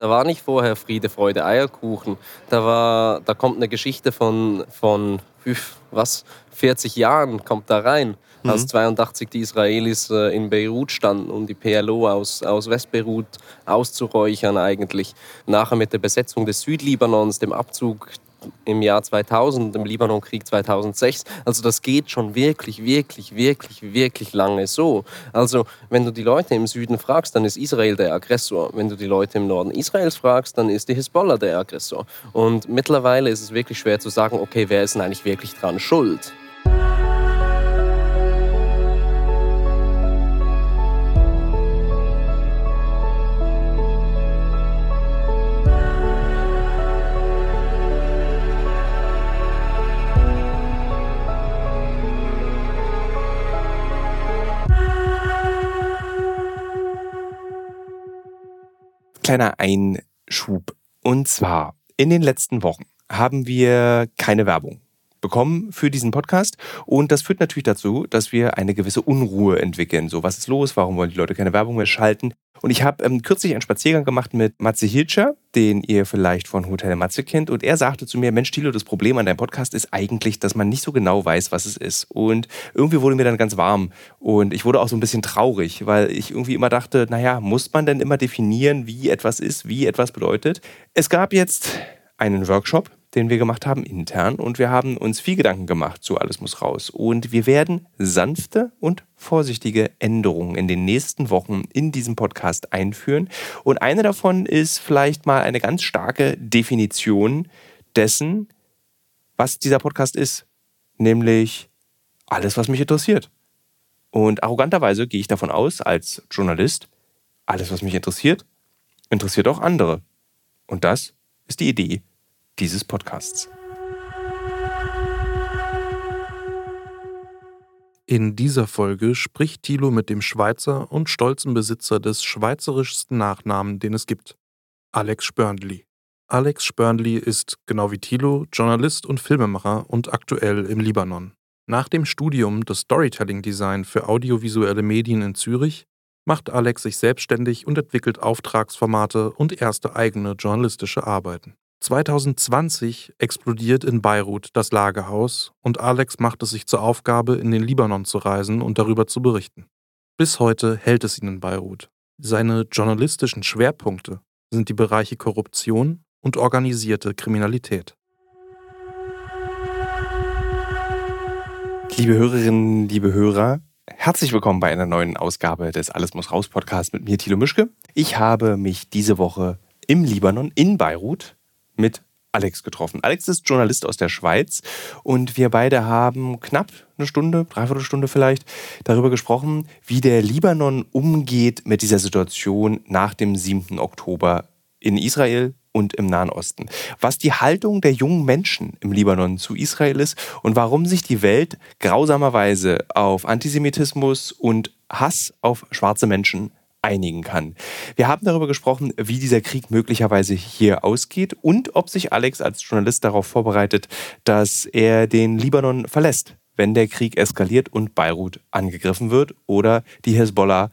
Da war nicht vorher Friede, Freude, Eierkuchen. Da, war, da kommt eine Geschichte von, von was, 40 Jahren kommt da rein. Mhm. Als 82 die Israelis äh, in Beirut standen, um die PLO aus, aus Westbeirut auszuräuchern eigentlich. Nachher mit der Besetzung des Südlibanons, dem Abzug im Jahr 2000, im Libanonkrieg 2006. Also das geht schon wirklich, wirklich, wirklich, wirklich lange so. Also wenn du die Leute im Süden fragst, dann ist Israel der Aggressor. Wenn du die Leute im Norden Israels fragst, dann ist die Hisbollah der Aggressor. Und mittlerweile ist es wirklich schwer zu sagen, okay, wer ist denn eigentlich wirklich dran schuld? Kleiner Einschub. Und zwar, in den letzten Wochen haben wir keine Werbung bekommen für diesen Podcast. Und das führt natürlich dazu, dass wir eine gewisse Unruhe entwickeln. So, was ist los? Warum wollen die Leute keine Werbung mehr schalten? Und ich habe ähm, kürzlich einen Spaziergang gemacht mit Matze Hilscher, den ihr vielleicht von Hotel Matze kennt. Und er sagte zu mir, Mensch, Thilo, das Problem an deinem Podcast ist eigentlich, dass man nicht so genau weiß, was es ist. Und irgendwie wurde mir dann ganz warm. Und ich wurde auch so ein bisschen traurig, weil ich irgendwie immer dachte, naja, muss man denn immer definieren, wie etwas ist, wie etwas bedeutet? Es gab jetzt einen Workshop den wir gemacht haben intern und wir haben uns viel Gedanken gemacht zu Alles muss raus. Und wir werden sanfte und vorsichtige Änderungen in den nächsten Wochen in diesem Podcast einführen. Und eine davon ist vielleicht mal eine ganz starke Definition dessen, was dieser Podcast ist. Nämlich alles, was mich interessiert. Und arroganterweise gehe ich davon aus, als Journalist, alles, was mich interessiert, interessiert auch andere. Und das ist die Idee dieses Podcasts. In dieser Folge spricht Thilo mit dem Schweizer und stolzen Besitzer des schweizerischsten Nachnamen, den es gibt, Alex Spörndli. Alex Spörndli ist, genau wie Thilo, Journalist und Filmemacher und aktuell im Libanon. Nach dem Studium des Storytelling Design für audiovisuelle Medien in Zürich macht Alex sich selbstständig und entwickelt Auftragsformate und erste eigene journalistische Arbeiten. 2020 explodiert in Beirut das Lagerhaus und Alex macht es sich zur Aufgabe, in den Libanon zu reisen und darüber zu berichten. Bis heute hält es ihn in Beirut. Seine journalistischen Schwerpunkte sind die Bereiche Korruption und organisierte Kriminalität. Liebe Hörerinnen, liebe Hörer, herzlich willkommen bei einer neuen Ausgabe des Alles muss raus Podcast mit mir, Thilo Mischke. Ich habe mich diese Woche im Libanon in Beirut mit Alex getroffen. Alex ist Journalist aus der Schweiz und wir beide haben knapp eine Stunde, dreiviertel Stunde vielleicht, darüber gesprochen, wie der Libanon umgeht mit dieser Situation nach dem 7. Oktober in Israel und im Nahen Osten. Was die Haltung der jungen Menschen im Libanon zu Israel ist und warum sich die Welt grausamerweise auf Antisemitismus und Hass auf schwarze Menschen einigen kann. Wir haben darüber gesprochen, wie dieser Krieg möglicherweise hier ausgeht und ob sich Alex als Journalist darauf vorbereitet, dass er den Libanon verlässt, wenn der Krieg eskaliert und Beirut angegriffen wird oder die Hezbollah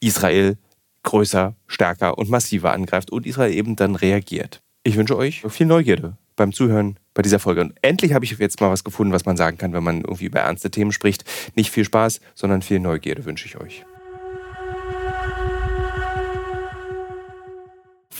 Israel größer, stärker und massiver angreift und Israel eben dann reagiert. Ich wünsche euch viel Neugierde beim Zuhören bei dieser Folge. Und endlich habe ich jetzt mal was gefunden, was man sagen kann, wenn man irgendwie über ernste Themen spricht. Nicht viel Spaß, sondern viel Neugierde wünsche ich euch.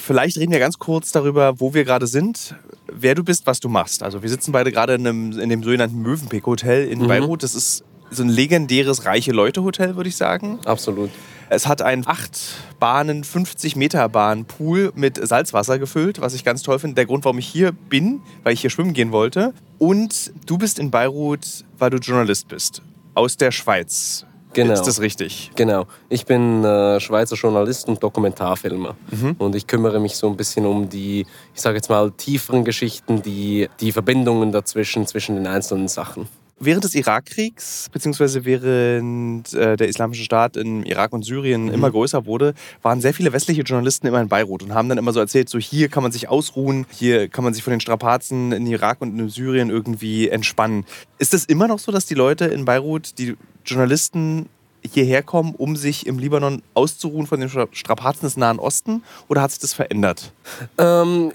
Vielleicht reden wir ganz kurz darüber, wo wir gerade sind, wer du bist, was du machst. Also wir sitzen beide gerade in, einem, in dem sogenannten Mövenpick-Hotel in mhm. Beirut. Das ist so ein legendäres Reiche-Leute-Hotel, würde ich sagen. Absolut. Es hat einen 8 Bahnen, 50 Meter Bahn Pool mit Salzwasser gefüllt, was ich ganz toll finde. Der Grund, warum ich hier bin, weil ich hier schwimmen gehen wollte. Und du bist in Beirut, weil du Journalist bist. Aus der Schweiz. Genau. Ist das richtig? Genau. Ich bin äh, Schweizer Journalist und Dokumentarfilmer. Mhm. Und ich kümmere mich so ein bisschen um die, ich sage jetzt mal, tieferen Geschichten, die, die Verbindungen dazwischen, zwischen den einzelnen Sachen. Während des Irakkrieg,s beziehungsweise während äh, der Islamische Staat in Irak und Syrien mhm. immer größer wurde, waren sehr viele westliche Journalisten immer in Beirut und haben dann immer so erzählt, so hier kann man sich ausruhen, hier kann man sich von den Strapazen in Irak und in Syrien irgendwie entspannen. Ist es immer noch so, dass die Leute in Beirut, die Journalisten hierher kommen, um sich im Libanon auszuruhen von den Strapazen des Nahen Osten? Oder hat sich das verändert? Ähm,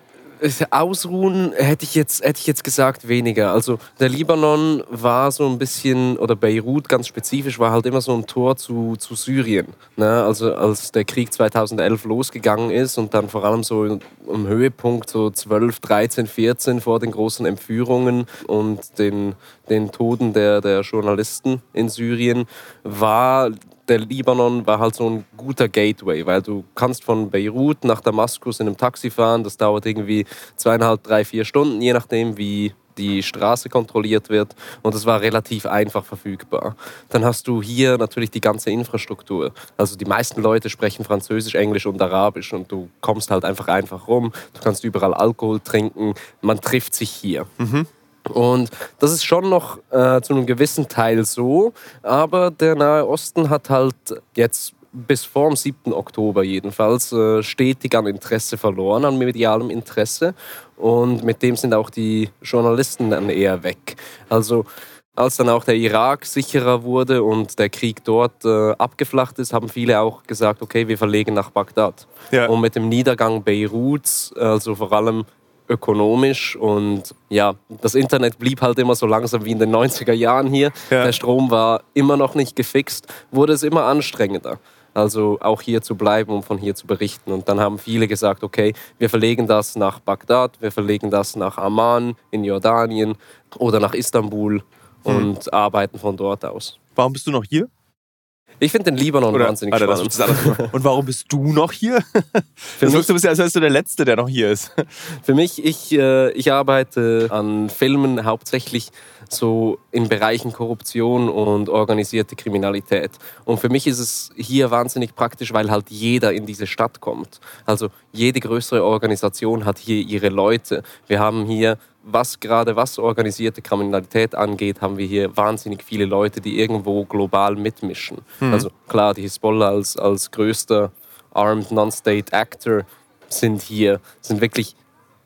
Ausruhen hätte ich, jetzt, hätte ich jetzt gesagt weniger. Also der Libanon war so ein bisschen, oder Beirut ganz spezifisch, war halt immer so ein Tor zu, zu Syrien. Ne? Also als der Krieg 2011 losgegangen ist und dann vor allem so im Höhepunkt so 12, 13, 14 vor den großen Entführungen und den, den Toten der, der Journalisten in Syrien, war der Libanon war halt so ein guter Gateway, weil du kannst von Beirut nach Damaskus in einem Taxi fahren. Das dauert irgendwie zweieinhalb, drei, vier Stunden, je nachdem, wie die Straße kontrolliert wird und es war relativ einfach verfügbar. Dann hast du hier natürlich die ganze Infrastruktur. Also die meisten Leute sprechen Französisch, Englisch und Arabisch und du kommst halt einfach einfach rum. Du kannst überall Alkohol trinken. Man trifft sich hier. Mhm. Und das ist schon noch äh, zu einem gewissen Teil so, aber der Nahe Osten hat halt jetzt bis vor dem 7. Oktober jedenfalls äh, stetig an Interesse verloren, an medialem Interesse. Und mit dem sind auch die Journalisten dann eher weg. Also als dann auch der Irak sicherer wurde und der Krieg dort äh, abgeflacht ist, haben viele auch gesagt, okay, wir verlegen nach Bagdad. Ja. Und mit dem Niedergang Beiruts, also vor allem ökonomisch und ja, das Internet blieb halt immer so langsam wie in den 90er Jahren hier. Ja. Der Strom war immer noch nicht gefixt, wurde es immer anstrengender. Also auch hier zu bleiben und von hier zu berichten. Und dann haben viele gesagt, okay, wir verlegen das nach Bagdad, wir verlegen das nach Amman in Jordanien oder nach Istanbul und hm. arbeiten von dort aus. Warum bist du noch hier? Ich finde den Libanon Oder, wahnsinnig Alter, spannend. Und warum bist du noch hier? Für das mich, du bist ja, als wärst du der Letzte, der noch hier ist. Für mich, ich, äh, ich arbeite an Filmen hauptsächlich so in Bereichen Korruption und organisierte Kriminalität. Und für mich ist es hier wahnsinnig praktisch, weil halt jeder in diese Stadt kommt. Also jede größere Organisation hat hier ihre Leute. Wir haben hier was gerade was organisierte Kriminalität angeht, haben wir hier wahnsinnig viele Leute, die irgendwo global mitmischen. Mhm. Also klar, die Hisbollah als, als größter Armed Non-State Actor sind hier, sind wirklich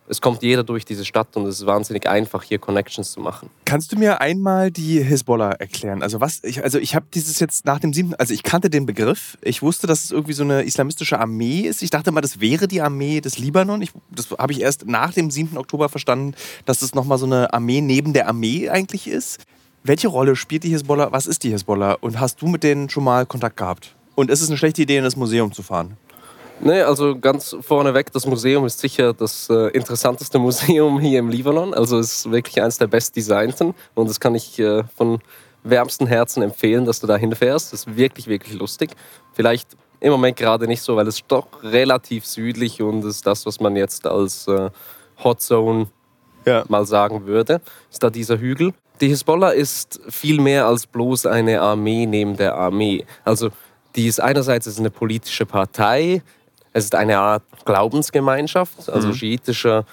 es kommt jeder durch diese Stadt und es ist wahnsinnig einfach, hier Connections zu machen. Kannst du mir einmal die Hisbollah erklären? Also was, ich, also ich habe dieses jetzt nach dem siebten, also ich kannte den Begriff. Ich wusste, dass es irgendwie so eine islamistische Armee ist. Ich dachte mal, das wäre die Armee des Libanon. Ich, das habe ich erst nach dem 7. Oktober verstanden, dass es nochmal so eine Armee neben der Armee eigentlich ist. Welche Rolle spielt die Hisbollah? Was ist die Hisbollah? Und hast du mit denen schon mal Kontakt gehabt? Und ist es eine schlechte Idee, in das Museum zu fahren? Nee, also ganz vorneweg, das Museum ist sicher das äh, interessanteste Museum hier im Libanon. Also es ist wirklich eines der bestdesignten und das kann ich äh, von wärmsten Herzen empfehlen, dass du da hinfährst. Das ist wirklich, wirklich lustig. Vielleicht im Moment gerade nicht so, weil es doch relativ südlich und ist das, was man jetzt als äh, Hot Zone ja. mal sagen würde, ist da dieser Hügel. Die Hisbollah ist viel mehr als bloß eine Armee neben der Armee. Also die ist einerseits ist eine politische Partei, es ist eine Art Glaubensgemeinschaft, also mhm. schiitischer,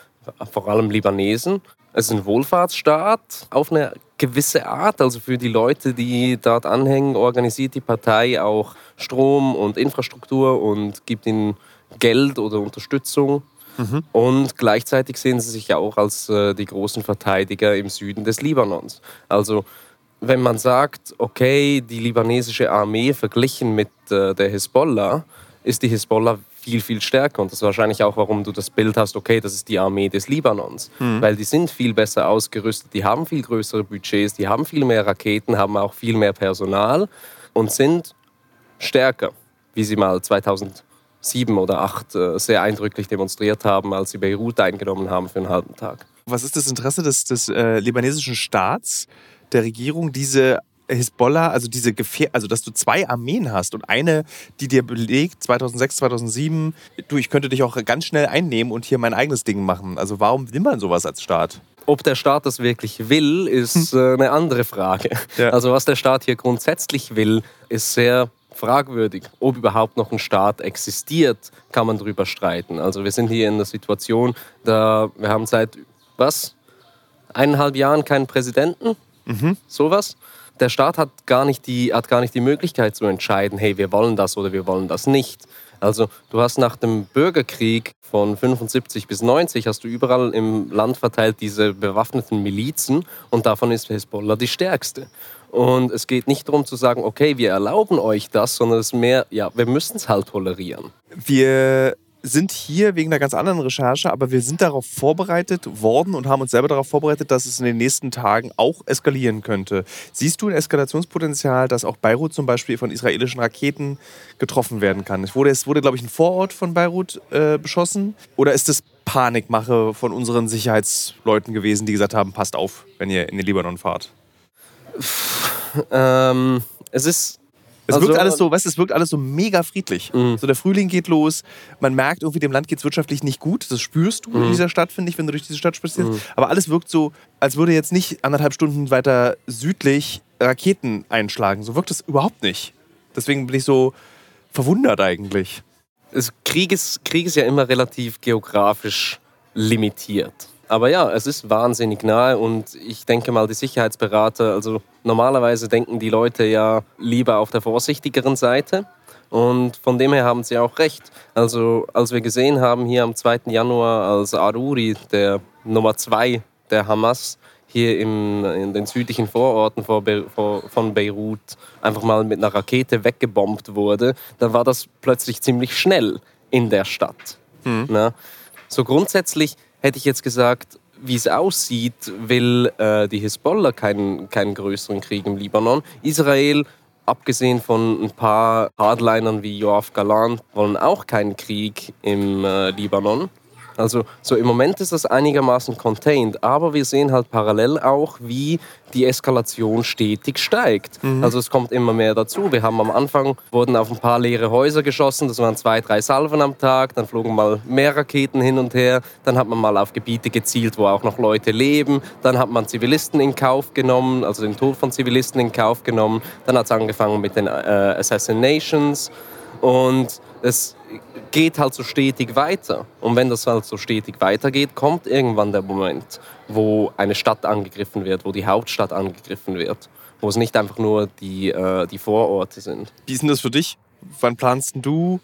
vor allem Libanesen. Es ist ein Wohlfahrtsstaat auf eine gewisse Art. Also für die Leute, die dort anhängen, organisiert die Partei auch Strom und Infrastruktur und gibt ihnen Geld oder Unterstützung. Mhm. Und gleichzeitig sehen sie sich ja auch als äh, die großen Verteidiger im Süden des Libanons. Also wenn man sagt, okay, die libanesische Armee verglichen mit äh, der Hisbollah, ist die Hisbollah viel, viel stärker. Und das ist wahrscheinlich auch, warum du das Bild hast, okay, das ist die Armee des Libanons. Mhm. Weil die sind viel besser ausgerüstet, die haben viel größere Budgets, die haben viel mehr Raketen, haben auch viel mehr Personal und sind stärker, wie sie mal 2007 oder 2008 äh, sehr eindrücklich demonstriert haben, als sie Beirut eingenommen haben für einen halben Tag. Was ist das Interesse des, des äh, libanesischen Staats, der Regierung, diese Hisbollah, also diese Gefähr also dass du zwei Armeen hast und eine, die dir belegt, 2006, 2007, du, ich könnte dich auch ganz schnell einnehmen und hier mein eigenes Ding machen. Also warum will man sowas als Staat? Ob der Staat das wirklich will, ist hm. äh, eine andere Frage. Ja. Also was der Staat hier grundsätzlich will, ist sehr fragwürdig. Ob überhaupt noch ein Staat existiert, kann man darüber streiten. Also wir sind hier in der Situation, da wir haben seit was eineinhalb Jahren keinen Präsidenten, mhm. sowas der Staat hat gar, nicht die, hat gar nicht die Möglichkeit zu entscheiden, hey, wir wollen das oder wir wollen das nicht. Also du hast nach dem Bürgerkrieg von 75 bis 90 hast du überall im Land verteilt diese bewaffneten Milizen und davon ist Hezbollah die stärkste. Und es geht nicht darum zu sagen, okay, wir erlauben euch das, sondern es ist mehr, ja, wir müssen es halt tolerieren. Wir sind hier wegen einer ganz anderen Recherche, aber wir sind darauf vorbereitet worden und haben uns selber darauf vorbereitet, dass es in den nächsten Tagen auch eskalieren könnte. Siehst du ein Eskalationspotenzial, dass auch Beirut zum Beispiel von israelischen Raketen getroffen werden kann? Es wurde, es wurde glaube ich, ein Vorort von Beirut äh, beschossen. Oder ist das Panikmache von unseren Sicherheitsleuten gewesen, die gesagt haben, passt auf, wenn ihr in den Libanon fahrt? Ähm, es ist es Also- wirkt alles so, weißt, du, es wirkt alles so mega friedlich. Mhm. So der Frühling geht los, man merkt irgendwie, dem Land geht es wirtschaftlich nicht gut. Das spürst du in Mhm. dieser Stadt, finde ich, wenn du durch diese Stadt spazierst. Aber alles wirkt so, als würde jetzt nicht anderthalb Stunden weiter südlich Raketen einschlagen. So wirkt es überhaupt nicht. Deswegen bin ich so verwundert eigentlich. Krieg, ist, Krieg ist ja immer relativ geografisch limitiert. Aber ja, es ist wahnsinnig nahe und ich denke mal, die Sicherheitsberater, also normalerweise denken die Leute ja lieber auf der vorsichtigeren Seite. Und von dem her haben sie auch recht. Also als wir gesehen haben hier am 2. Januar, als Aruri, der Nummer 2 der Hamas, hier im, in den südlichen Vororten von Beirut einfach mal mit einer Rakete weggebombt wurde, dann war das plötzlich ziemlich schnell in der Stadt. Na? So grundsätzlich hätte ich jetzt gesagt, wie es aussieht, will äh, die Hisbollah keinen, keinen größeren Krieg im Libanon. Israel, abgesehen von ein paar Hardlinern wie Yoav Galan, wollen auch keinen Krieg im äh, Libanon. Also so im Moment ist das einigermaßen contained, aber wir sehen halt parallel auch, wie die Eskalation stetig steigt. Also es kommt immer mehr dazu. Wir haben am Anfang wurden auf ein paar leere Häuser geschossen, das waren zwei, drei Salven am Tag, dann flogen mal mehr Raketen hin und her, dann hat man mal auf Gebiete gezielt, wo auch noch Leute leben, dann hat man Zivilisten in Kauf genommen, also den Tod von Zivilisten in Kauf genommen, dann hat es angefangen mit den äh, Assassinations. Und es geht halt so stetig weiter. Und wenn das halt so stetig weitergeht, kommt irgendwann der Moment, wo eine Stadt angegriffen wird, wo die Hauptstadt angegriffen wird, wo es nicht einfach nur die, äh, die Vororte sind. Wie ist denn das für dich? Wann planst du,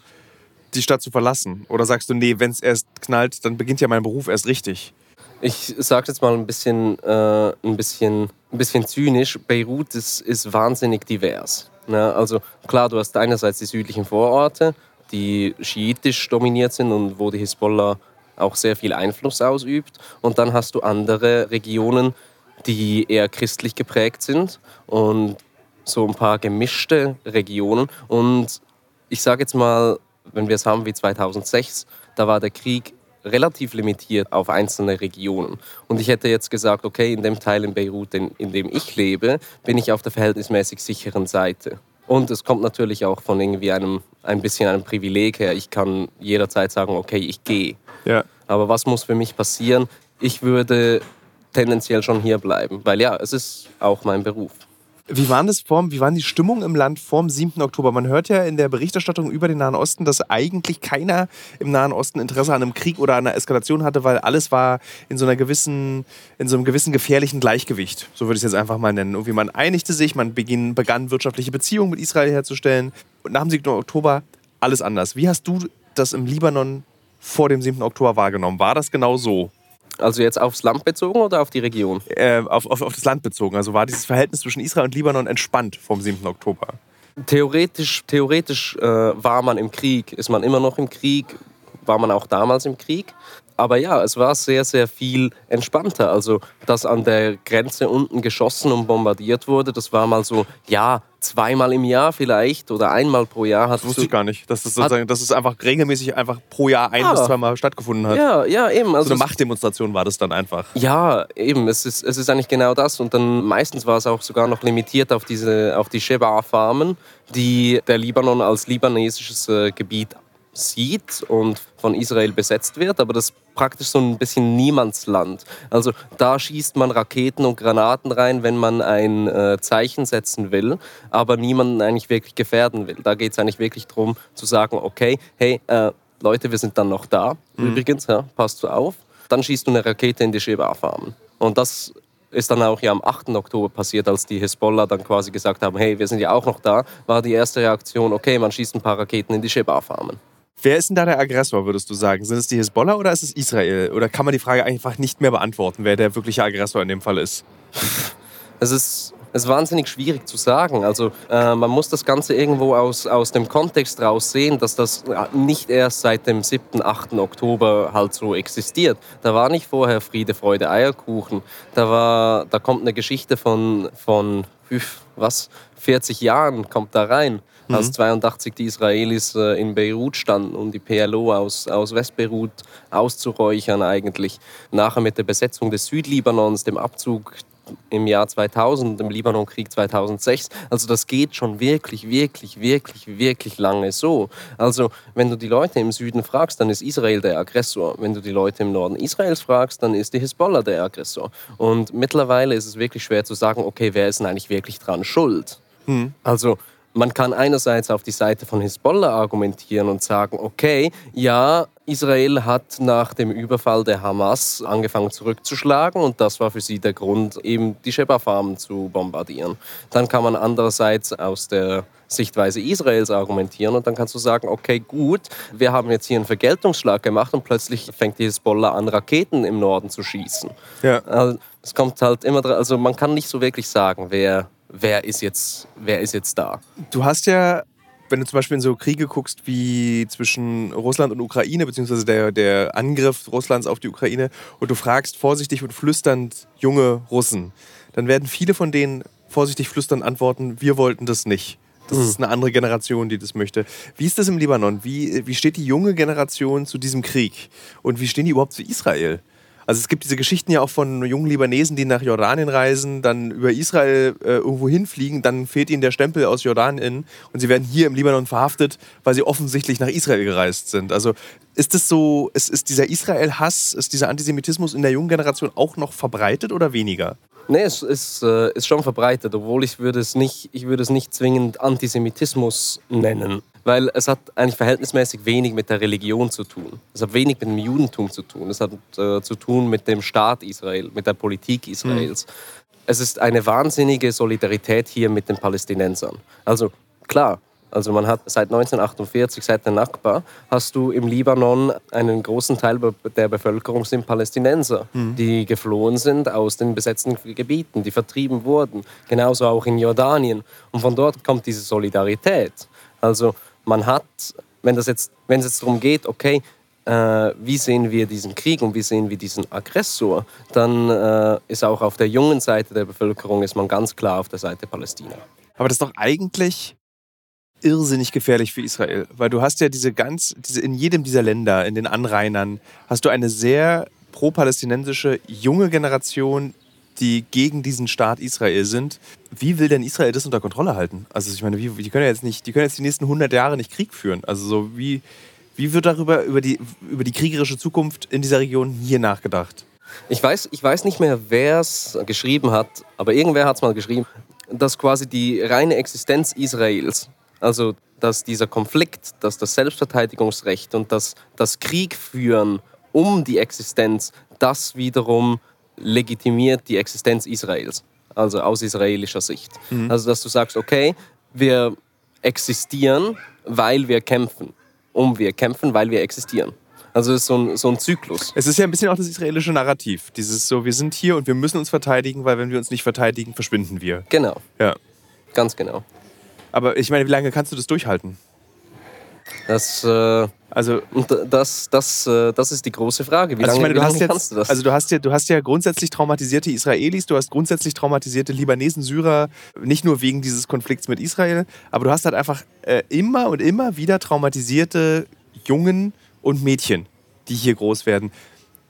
die Stadt zu verlassen? Oder sagst du, nee, wenn es erst knallt, dann beginnt ja mein Beruf erst richtig? Ich sage jetzt mal ein bisschen, äh, ein bisschen, ein bisschen zynisch. Beirut ist, ist wahnsinnig divers. Ne? Also klar, du hast einerseits die südlichen Vororte, die schiitisch dominiert sind und wo die Hisbollah auch sehr viel Einfluss ausübt. Und dann hast du andere Regionen, die eher christlich geprägt sind und so ein paar gemischte Regionen. Und ich sage jetzt mal, wenn wir es haben wie 2006, da war der Krieg relativ limitiert auf einzelne Regionen. Und ich hätte jetzt gesagt, okay, in dem Teil in Beirut, in, in dem ich lebe, bin ich auf der verhältnismäßig sicheren Seite. Und es kommt natürlich auch von irgendwie einem ein bisschen einem Privileg her. Ich kann jederzeit sagen, okay, ich gehe. Ja. Aber was muss für mich passieren? Ich würde tendenziell schon hier bleiben, weil ja, es ist auch mein Beruf. Wie waren das vorm, wie waren die Stimmung im Land vorm 7. Oktober? Man hört ja in der Berichterstattung über den Nahen Osten, dass eigentlich keiner im Nahen Osten Interesse an einem Krieg oder an einer Eskalation hatte, weil alles war in so einer gewissen, in so einem gewissen gefährlichen Gleichgewicht. So würde ich es jetzt einfach mal nennen. Irgendwie man einigte sich, man beginn, begann wirtschaftliche Beziehungen mit Israel herzustellen. Und nach dem 7. Oktober alles anders. Wie hast du das im Libanon vor dem 7. Oktober wahrgenommen? War das genau so? Also jetzt aufs Land bezogen oder auf die Region? Äh, auf, auf, auf das Land bezogen. Also war dieses Verhältnis zwischen Israel und Libanon entspannt vom 7. Oktober? Theoretisch, theoretisch äh, war man im Krieg, ist man immer noch im Krieg, war man auch damals im Krieg. Aber ja, es war sehr, sehr viel entspannter. Also, dass an der Grenze unten geschossen und bombardiert wurde, das war mal so, ja, zweimal im Jahr vielleicht oder einmal pro Jahr. Hat Das wusste ich gar nicht. Dass das, sozusagen, dass es einfach regelmäßig einfach pro Jahr ein Ja. bis zweimal stattgefunden hat. Ja, ja, eben. Also So eine Machtdemonstration war das dann einfach. Ja, eben. Es ist, es ist eigentlich genau das. Und dann meistens war es auch sogar noch limitiert auf, diese, auf die Sheba-Farmen, die der Libanon als libanesisches äh, Gebiet sieht und von Israel besetzt wird. Aber das praktisch so ein bisschen Niemandsland. Also da schießt man Raketen und Granaten rein, wenn man ein äh, Zeichen setzen will, aber niemanden eigentlich wirklich gefährden will. Da geht es eigentlich wirklich darum zu sagen, okay, hey, äh, Leute, wir sind dann noch da. Übrigens, ja, passt du auf. Dann schießt du eine Rakete in die Sheba-Farmen. Und das ist dann auch ja am 8. Oktober passiert, als die Hisbollah dann quasi gesagt haben, hey, wir sind ja auch noch da, war die erste Reaktion, okay, man schießt ein paar Raketen in die Sheba-Farmen. Wer ist denn da der Aggressor, würdest du sagen? Sind es die Hisbollah oder ist es Israel? Oder kann man die Frage einfach nicht mehr beantworten, wer der wirkliche Aggressor in dem Fall ist? Es ist, es ist wahnsinnig schwierig zu sagen. Also äh, man muss das Ganze irgendwo aus, aus dem Kontext raus sehen, dass das nicht erst seit dem 7., 8. Oktober halt so existiert. Da war nicht vorher Friede, Freude, Eierkuchen. Da, war, da kommt eine Geschichte von, von was, 40 Jahren kommt da rein mhm. als 82 die Israelis äh, in Beirut standen, um die PLO aus, aus Westbeirut auszuräuchern eigentlich. Nachher mit der Besetzung des Südlibanons, dem Abzug im Jahr 2000, im Libanonkrieg 2006. Also das geht schon wirklich, wirklich, wirklich, wirklich lange so. Also wenn du die Leute im Süden fragst, dann ist Israel der Aggressor. Wenn du die Leute im Norden Israels fragst, dann ist die Hisbollah der Aggressor. Und mittlerweile ist es wirklich schwer zu sagen, okay, wer ist denn eigentlich wirklich dran schuld? Hm. Also man kann einerseits auf die Seite von Hisbollah argumentieren und sagen, okay, ja, Israel hat nach dem Überfall der Hamas angefangen zurückzuschlagen und das war für sie der Grund, eben die Sheba-Farmen zu bombardieren. Dann kann man andererseits aus der Sichtweise Israels argumentieren und dann kannst du sagen, okay, gut, wir haben jetzt hier einen Vergeltungsschlag gemacht und plötzlich fängt die Hisbollah an, Raketen im Norden zu schießen. Ja. Also, es kommt halt immer, also man kann nicht so wirklich sagen, wer wer ist jetzt, wer ist jetzt da. Du hast ja, wenn du zum Beispiel in so Kriege guckst wie zwischen Russland und Ukraine, beziehungsweise der, der Angriff Russlands auf die Ukraine, und du fragst vorsichtig und flüsternd junge Russen, dann werden viele von denen vorsichtig flüsternd antworten, wir wollten das nicht. Das mhm. ist eine andere Generation, die das möchte. Wie ist das im Libanon? Wie, wie steht die junge Generation zu diesem Krieg? Und wie stehen die überhaupt zu Israel? Also es gibt diese Geschichten ja auch von jungen Libanesen, die nach Jordanien reisen, dann über Israel äh, irgendwo hinfliegen, dann fehlt ihnen der Stempel aus Jordanien und sie werden hier im Libanon verhaftet, weil sie offensichtlich nach Israel gereist sind. Also ist es so, ist, ist dieser Israel-Hass, ist dieser Antisemitismus in der jungen Generation auch noch verbreitet oder weniger? Nee, es ist, äh, ist schon verbreitet, obwohl ich würde es nicht, ich würde es nicht zwingend Antisemitismus nennen weil es hat eigentlich verhältnismäßig wenig mit der Religion zu tun. Es hat wenig mit dem Judentum zu tun. Es hat äh, zu tun mit dem Staat Israel, mit der Politik Israels. Mhm. Es ist eine wahnsinnige Solidarität hier mit den Palästinensern. Also klar, also man hat seit 1948, seit der Nakba, hast du im Libanon einen großen Teil der Bevölkerung sind Palästinenser, mhm. die geflohen sind aus den besetzten Gebieten, die vertrieben wurden. Genauso auch in Jordanien. Und von dort kommt diese Solidarität. Also man hat, wenn, das jetzt, wenn es jetzt darum geht, okay, äh, wie sehen wir diesen Krieg und wie sehen wir diesen Aggressor, dann äh, ist auch auf der jungen Seite der Bevölkerung ist man ganz klar auf der Seite Palästina. Aber das ist doch eigentlich irrsinnig gefährlich für Israel, weil du hast ja diese ganz, diese, in jedem dieser Länder, in den Anrainern, hast du eine sehr pro-palästinensische junge Generation, die gegen diesen Staat Israel sind. Wie will denn Israel das unter Kontrolle halten? Also ich meine, wie, die können ja jetzt nicht, die können jetzt die nächsten 100 Jahre nicht Krieg führen. Also so wie, wie wird darüber über die, über die kriegerische Zukunft in dieser Region hier nachgedacht? Ich weiß, ich weiß nicht mehr, wer es geschrieben hat, aber irgendwer hat es mal geschrieben, dass quasi die reine Existenz Israels, also dass dieser Konflikt, dass das Selbstverteidigungsrecht und das, das Krieg führen um die Existenz, das wiederum legitimiert die Existenz Israels, also aus israelischer Sicht. Mhm. Also dass du sagst, okay, wir existieren, weil wir kämpfen. Um wir kämpfen, weil wir existieren. Also es ist so ein, so ein Zyklus. Es ist ja ein bisschen auch das israelische Narrativ. Dieses so, wir sind hier und wir müssen uns verteidigen, weil wenn wir uns nicht verteidigen, verschwinden wir. Genau. Ja. Ganz genau. Aber ich meine, wie lange kannst du das durchhalten? Das, äh, also, das, das, äh, das ist die große Frage. Wie also lange, meine, du hast jetzt, kannst du das? Also du hast, ja, du hast ja grundsätzlich traumatisierte Israelis, du hast grundsätzlich traumatisierte Libanesen, Syrer, nicht nur wegen dieses Konflikts mit Israel, aber du hast halt einfach äh, immer und immer wieder traumatisierte Jungen und Mädchen, die hier groß werden.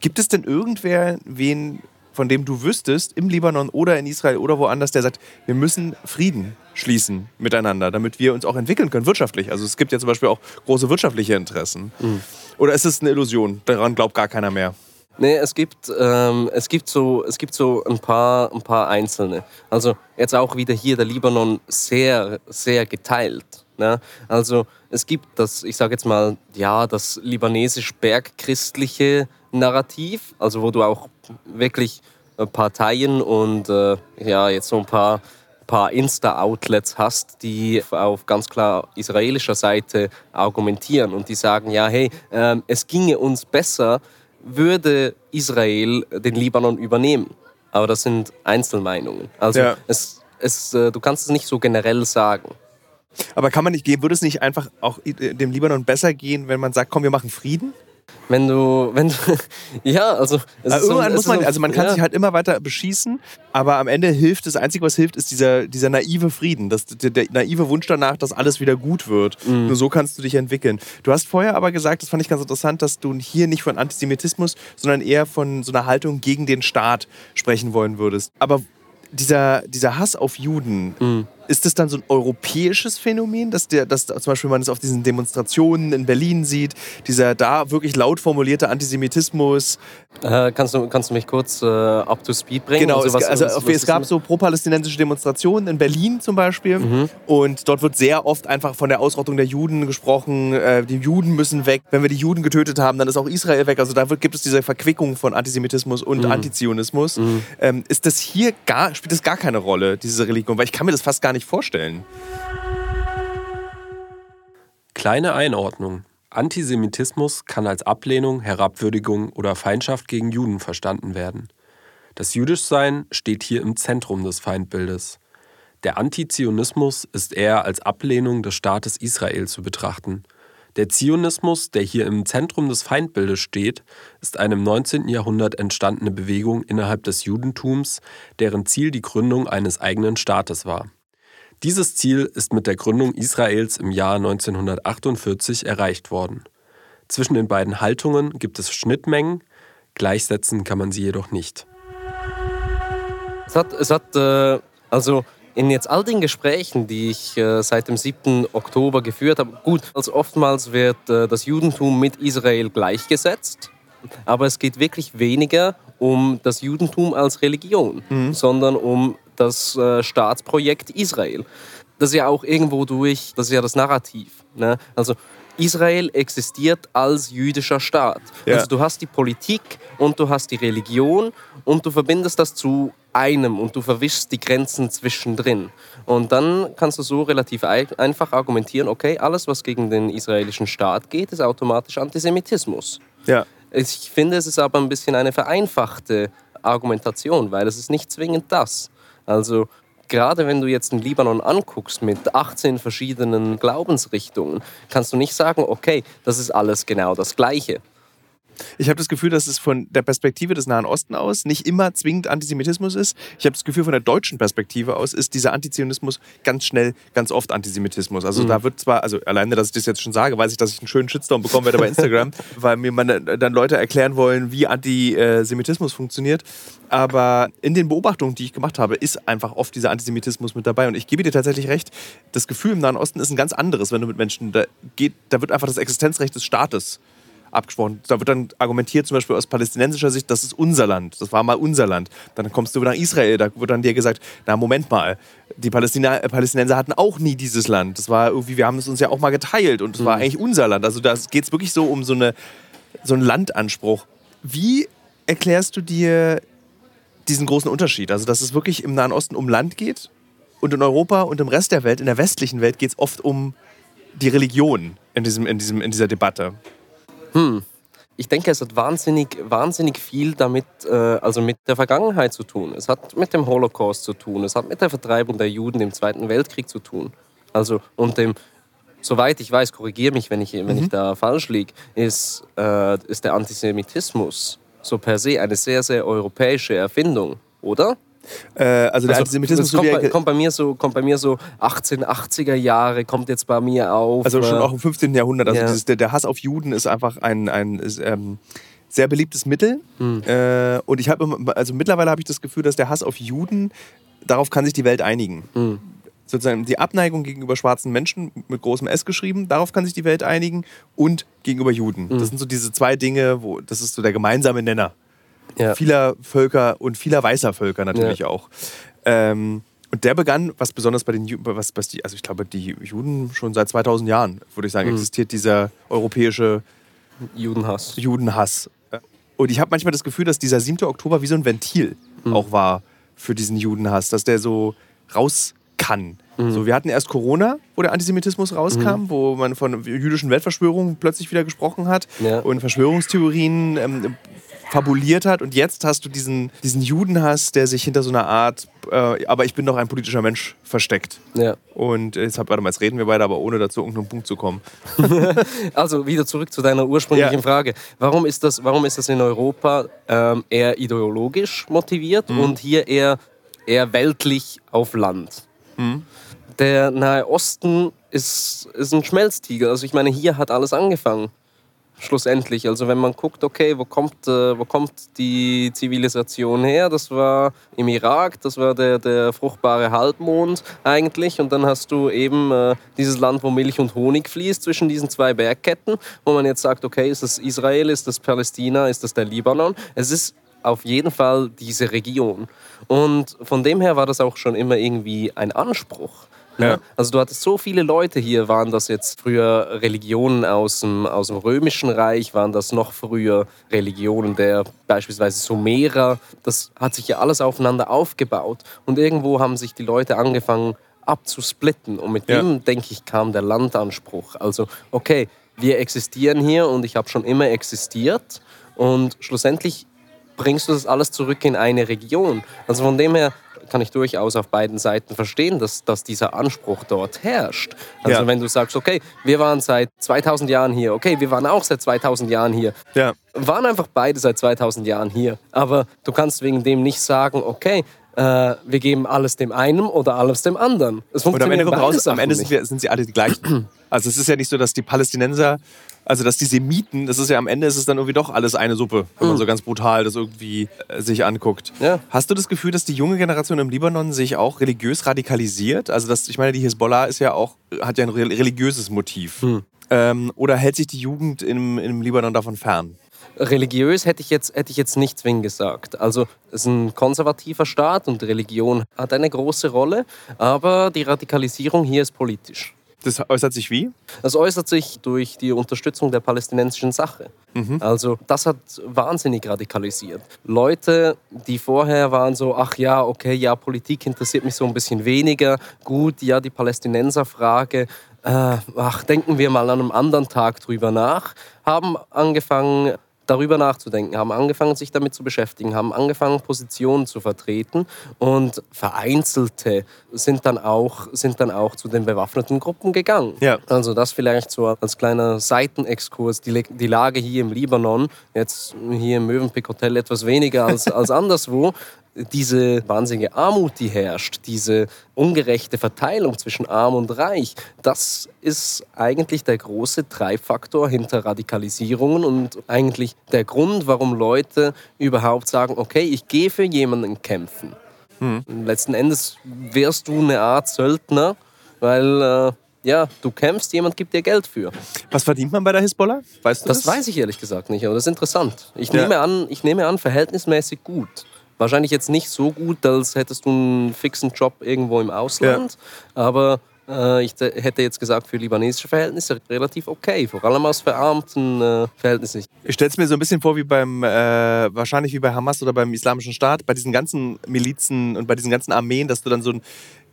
Gibt es denn irgendwer, wen von dem du wüsstest, im Libanon oder in Israel oder woanders, der sagt, wir müssen Frieden schließen miteinander, damit wir uns auch entwickeln können, wirtschaftlich. Also es gibt ja zum Beispiel auch große wirtschaftliche Interessen. Mhm. Oder ist es eine Illusion? Daran glaubt gar keiner mehr. Nee, es gibt, ähm, es gibt, so, es gibt so ein paar, ein paar Einzelne. Also jetzt auch wieder hier der Libanon sehr, sehr geteilt. Ne? Also es gibt das, ich sage jetzt mal, ja, das libanesisch-bergchristliche Narrativ, also wo du auch wirklich Parteien und äh, ja, jetzt so ein paar paar Insta-Outlets hast, die auf ganz klar israelischer Seite argumentieren und die sagen, ja, hey, ähm, es ginge uns besser, würde Israel den Libanon übernehmen. Aber das sind Einzelmeinungen. Also Ja. es, es, äh, du kannst es nicht so generell sagen. Aber kann man nicht gehen, würde es nicht einfach auch äh, dem Libanon besser gehen, wenn man sagt, komm, wir machen Frieden? Wenn du, wenn du, ja, also, Also, so- irgendwann es muss man, so- also man kann ja. sich halt immer weiter beschießen, aber am Ende hilft, das Einzige, was hilft, ist dieser, dieser naive Frieden, das, der, der naive Wunsch danach, dass alles wieder gut wird. Mhm. Nur so kannst du dich entwickeln. Du hast vorher aber gesagt, das fand ich ganz interessant, dass du hier nicht von Antisemitismus, sondern eher von so einer Haltung gegen den Staat sprechen wollen würdest. Aber dieser, dieser Hass auf Juden, Mhm. Ist das dann so ein europäisches Phänomen, dass, der, dass zum Beispiel man es auf diesen Demonstrationen in Berlin sieht, dieser da wirklich laut formulierte Antisemitismus, Äh, kannst, du, kannst du mich kurz äh, up to speed bringen? Genau, es, was- also was- was es gab so pro-palästinensische Demonstrationen in Berlin zum Beispiel. Mhm. Und dort wird sehr oft einfach von der Ausrottung der Juden gesprochen. Äh, die Juden müssen weg. Wenn wir die Juden getötet haben, dann ist auch Israel weg. Also da wird, gibt es diese Verquickung von Antisemitismus und Mhm. Antizionismus. Ähm, ist das hier gar, spielt das gar keine Rolle, diese Religion? Weil ich kann mir das fast gar nicht vorstellen. Kleine Einordnung. Antisemitismus kann als Ablehnung, Herabwürdigung oder Feindschaft gegen Juden verstanden werden. Das Jüdischsein steht hier im Zentrum des Feindbildes. Der Antizionismus ist eher als Ablehnung des Staates Israel zu betrachten. Der Zionismus, der hier im Zentrum des Feindbildes steht, ist eine im 19. Jahrhundert entstandene Bewegung innerhalb des Judentums, deren Ziel die Gründung eines eigenen Staates war. Dieses Ziel ist mit der Gründung Israels im Jahr 1948 erreicht worden. Zwischen den beiden Haltungen gibt es Schnittmengen, gleichsetzen kann man sie jedoch nicht. Es hat, es hat äh, also in jetzt all den Gesprächen, die ich äh, seit dem 7. Oktober geführt habe, gut, also oftmals wird äh, das Judentum mit Israel gleichgesetzt, aber es geht wirklich weniger um das Judentum als Religion, sondern um das äh, Staatsprojekt Israel. Das ist ja auch irgendwo durch, das ist ja das Narrativ. Ne? Also Israel existiert als jüdischer Staat. Ja. Also du hast die Politik und du hast die Religion und du verbindest das zu einem und du verwischst die Grenzen zwischendrin. Und dann kannst du so relativ ei- einfach argumentieren, okay, alles, was gegen den israelischen Staat geht, ist automatisch Antisemitismus. Ja. Ich finde, es ist aber ein bisschen eine vereinfachte Argumentation, weil es ist nicht zwingend das. Also gerade wenn du jetzt den Libanon anguckst mit 18 verschiedenen Glaubensrichtungen, kannst du nicht sagen, okay, das ist alles genau das Gleiche. Ich habe das Gefühl, dass es von der Perspektive des Nahen Osten aus nicht immer zwingend Antisemitismus ist. Ich habe das Gefühl, von der deutschen Perspektive aus ist dieser Antizionismus ganz schnell, ganz oft Antisemitismus. Also da wird zwar, also alleine, dass ich das jetzt schon sage, weiß ich, dass ich einen schönen Shitstorm bekommen werde bei Instagram, weil mir man, dann Leute erklären wollen, wie Antisemitismus funktioniert. Aber in den Beobachtungen, die ich gemacht habe, ist einfach oft dieser Antisemitismus mit dabei. Und ich gebe dir tatsächlich recht, das Gefühl im Nahen Osten ist ein ganz anderes, wenn du mit Menschen, da, geht, da wird einfach das Existenzrecht des Staates abgesprochen. Da wird dann argumentiert, zum Beispiel aus palästinensischer Sicht, das ist unser Land, das war mal unser Land. Dann kommst du nach Israel, da wird dann dir gesagt, na Moment mal, die Palästina Palästinenser hatten auch nie dieses Land. Das war irgendwie, wir haben es uns ja auch mal geteilt und es war eigentlich unser Land. Also da geht es wirklich so um so, eine, so einen Landanspruch. Wie erklärst du dir diesen großen Unterschied? Also dass es wirklich im Nahen Osten um Land geht und in Europa und im Rest der Welt, in der westlichen Welt, geht es oft um die Religion in, diesem, in, diesem, in dieser Debatte. Ich denke, es hat wahnsinnig, wahnsinnig viel damit, äh, also mit der Vergangenheit zu tun. Es hat mit dem Holocaust zu tun. Es hat mit der Vertreibung der Juden im Zweiten Weltkrieg zu tun. Also und dem, soweit ich weiß, korrigiere mich, wenn ich, wenn ich da falsch liege, ist, äh, ist der Antisemitismus so per se eine sehr, sehr europäische Erfindung, oder? Äh, also der Also, Antisemitismus, kommt, bei, kommt, bei mir so, kommt bei mir so 1880er Jahre, kommt jetzt bei mir auf. also schon äh, auch im 15. Jahrhundert. Also Ja. dieses, der, der Hass auf Juden ist einfach ein, ein ist, ähm, sehr beliebtes Mittel. Äh, und ich habe, also mittlerweile habe ich das Gefühl, dass der Hass auf Juden, darauf kann sich die Welt einigen. Sozusagen die Abneigung gegenüber schwarzen Menschen mit großem S geschrieben, darauf kann sich die Welt einigen und gegenüber Juden. Das sind so diese zwei Dinge, wo das ist so der gemeinsame Nenner. Ja. vieler Völker und vieler weißer Völker natürlich Ja. auch. Ähm, und der begann, was besonders bei den was, was die, also ich glaube, die Juden schon seit 2000 Jahren, würde ich sagen, existiert dieser europäische Judenhass. Judenhass. Und ich habe manchmal das Gefühl, dass dieser 7. Oktober wie so ein Ventil auch war für diesen Judenhass, dass der so kann. So, wir hatten erst Corona, wo der Antisemitismus rauskam, wo man von jüdischen Weltverschwörungen plötzlich wieder gesprochen hat Ja. und Verschwörungstheorien ähm, fabuliert hat. Und jetzt hast du diesen, diesen Judenhass, der sich hinter so einer Art, äh, aber ich bin doch ein politischer Mensch, versteckt. Ja. Und jetzt, hab- warte mal, jetzt reden wir beide, aber ohne dazu irgendeinen Punkt zu kommen. Also wieder zurück zu deiner ursprünglichen Ja. Frage. Warum ist das, warum ist das in Europa ähm, eher ideologisch motiviert Mhm. und hier eher, eher weltlich auf Land? Mhm. Der Nahe Osten ist, ist ein Schmelztiegel. Also ich meine, hier hat alles angefangen. Schlussendlich. Also wenn man guckt, okay, wo kommt, äh, wo kommt die Zivilisation her? Das war im Irak, das war der, der fruchtbare Halbmond eigentlich. Und dann hast du eben äh, dieses Land, wo Milch und Honig fließt zwischen diesen zwei Bergketten, wo man jetzt sagt, okay, ist das Israel, ist das Palästina, ist das der Libanon? Es ist auf jeden Fall diese Region. Und von dem her war das auch schon immer irgendwie ein Anspruch. Ja. Also du hattest so viele Leute hier, waren das jetzt früher Religionen aus dem, aus dem Römischen Reich, waren das noch früher Religionen der beispielsweise Sumerer. Das hat sich ja alles aufeinander aufgebaut. Und irgendwo haben sich die Leute angefangen abzusplitten. Und mit Ja. dem, denke ich, kam der Landanspruch. Also, okay, wir existieren hier und ich habe schon immer existiert. Und schlussendlich bringst du das alles zurück in eine Region. Also von dem her kann ich durchaus auf beiden Seiten verstehen, dass, dass dieser Anspruch dort herrscht. Also Ja. wenn du sagst, okay, wir waren seit 2000 Jahren hier, okay, wir waren auch seit 2000 Jahren hier, Ja. waren einfach beide seit 2000 Jahren hier. Aber du kannst wegen dem nicht sagen, okay, äh, wir geben alles dem einen oder alles dem anderen. Es Und am Ende raus, am Ende sind, wir, sind sie alle die gleichen. Also es ist ja nicht so, dass die Palästinenser, also dass die Semiten, das ist ja am Ende ist es dann irgendwie doch alles eine Suppe, wenn man so ganz brutal das irgendwie äh, sich anguckt. Ja. Hast du das Gefühl, dass die junge Generation im Libanon sich auch religiös radikalisiert? Also das, ich meine, die Hisbollah ist ja auch, hat ja ein re- religiöses Motiv. Ähm, oder hält sich die Jugend im, im Libanon davon fern? Religiös hätte ich, jetzt, hätte ich jetzt nicht zwingend gesagt. Also es ist ein konservativer Staat und Religion hat eine große Rolle, aber die Radikalisierung hier ist politisch. Das äußert sich wie? Das äußert sich durch die Unterstützung der palästinensischen Sache. Also das hat wahnsinnig radikalisiert. Leute, die vorher waren so, ach ja, okay, ja, Politik interessiert mich so ein bisschen weniger. Gut, ja, die Palästinenserfrage, äh, ach, denken wir mal an einem anderen Tag drüber nach, haben angefangen, darüber nachzudenken, haben angefangen, sich damit zu beschäftigen, haben angefangen, Positionen zu vertreten und Vereinzelte sind dann auch, sind dann auch zu den bewaffneten Gruppen gegangen. Ja. Also das vielleicht so als kleiner Seitenexkurs. Die, die Lage hier im Libanon, jetzt hier im Mövenpick Hotel etwas weniger als, als anderswo, diese wahnsinnige Armut, die herrscht, diese ungerechte Verteilung zwischen Arm und Reich, das ist eigentlich der große Treibfaktor hinter Radikalisierungen und eigentlich der Grund, warum Leute überhaupt sagen, okay, ich gehe für jemanden kämpfen. Letzten Endes wärst du eine Art Söldner, weil äh, ja, du kämpfst, jemand gibt dir Geld für. Was verdient man bei der Hisbollah? Weißt du Das das? weiß ich ehrlich gesagt nicht, aber das ist interessant. Ich, Ja. nehme, an, ich nehme an, verhältnismäßig gut. Wahrscheinlich jetzt nicht so gut, als hättest du einen fixen Job irgendwo im Ausland, aber äh, ich hätte jetzt gesagt, für libanesische Verhältnisse relativ okay, vor allem aus verarmten äh, Verhältnissen. Ich stelle es mir so ein bisschen vor wie beim, äh, wahrscheinlich wie bei Hamas oder beim Islamischen Staat, bei diesen ganzen Milizen und bei diesen ganzen Armeen, dass du dann so ein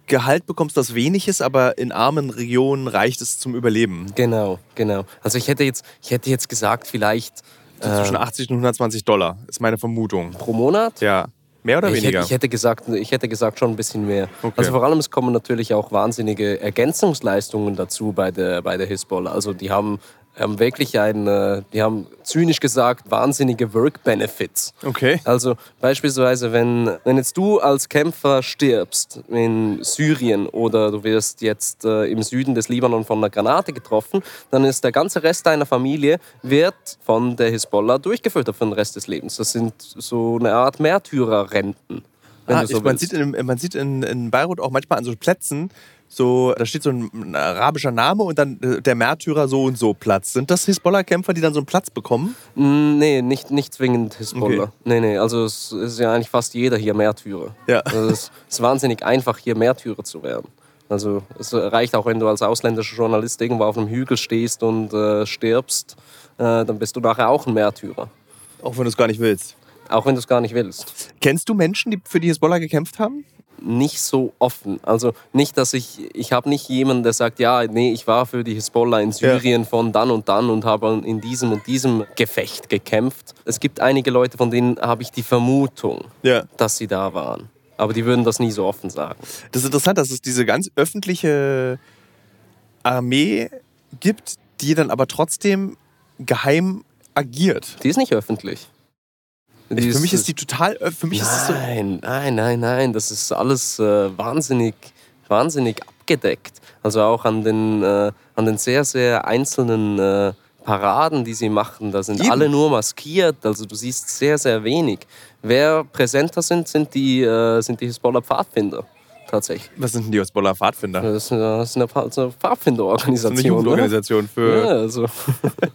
Gehalt bekommst, das wenig ist, aber in armen Regionen reicht es zum Überleben. Genau, genau. Also ich hätte jetzt, ich hätte jetzt gesagt, vielleicht So zwischen 80 und 120 Dollar, ist meine Vermutung. pro Monat. Ja. Mehr oder Ich hätte, weniger? ich, hätte gesagt, ich hätte gesagt schon ein bisschen mehr. Okay. Also vor allem, es kommen natürlich auch wahnsinnige Ergänzungsleistungen dazu bei der, bei der Hisbollah. Also die haben, haben wirklich ein, äh, die haben zynisch gesagt, wahnsinnige Work-Benefits. Okay. Also beispielsweise, wenn, wenn jetzt du als Kämpfer stirbst in Syrien oder du wirst jetzt äh, im Süden des Libanon von einer Granate getroffen, dann ist der ganze Rest deiner Familie wird von der Hisbollah durchgefüttert für den Rest des Lebens. Das sind so eine Art Märtyrerrenten. Ah, so ich, man sieht, in, man sieht in, in Beirut auch manchmal an so Plätzen, so, da steht so ein, ein arabischer Name und dann äh, der Märtyrer so und so Platz. Sind das Hisbollah-Kämpfer, die dann so einen Platz bekommen? Mm, Nee, nicht, nicht zwingend Hisbollah. Okay. Nee, nee, also es ist ja eigentlich fast jeder hier Märtyrer. Ja. Also es ist wahnsinnig einfach, hier Märtyrer zu werden. Also es reicht auch, wenn du als ausländischer Journalist irgendwo auf einem Hügel stehst und äh, stirbst, äh, dann bist du nachher auch ein Märtyrer. Auch wenn du es gar nicht willst. Auch wenn du es gar nicht willst. Kennst du Menschen, die für die Hisbollah gekämpft haben? Nicht so offen. Also nicht, dass ich, ich habe nicht jemanden, der sagt, ja, nee, ich war für die Hisbollah in Syrien ja. von dann und dann und habe in diesem und diesem Gefecht gekämpft. Es gibt einige Leute, von denen habe ich die Vermutung, ja. dass sie da waren. Aber die würden das nie so offen sagen. Das ist interessant, dass es diese ganz öffentliche Armee gibt, die dann aber trotzdem geheim agiert. Die ist nicht öffentlich. Die für mich ist die total. Für mich nein, ist so nein, nein, nein. Das ist alles äh, wahnsinnig, wahnsinnig abgedeckt. Also auch an den, äh, an den sehr, sehr einzelnen äh, Paraden, die sie machen. Da sind Eben. alle nur maskiert. Also du siehst sehr, sehr wenig. Wer präsenter sind, sind die, äh, sind die Hisbollah-Pfadfinder tatsächlich. Was sind denn die Hezbollah Pfadfinder? Das ist eine, das ist eine Pfadfinderorganisation. Das ist eine Jugendorganisation für. Ja, also.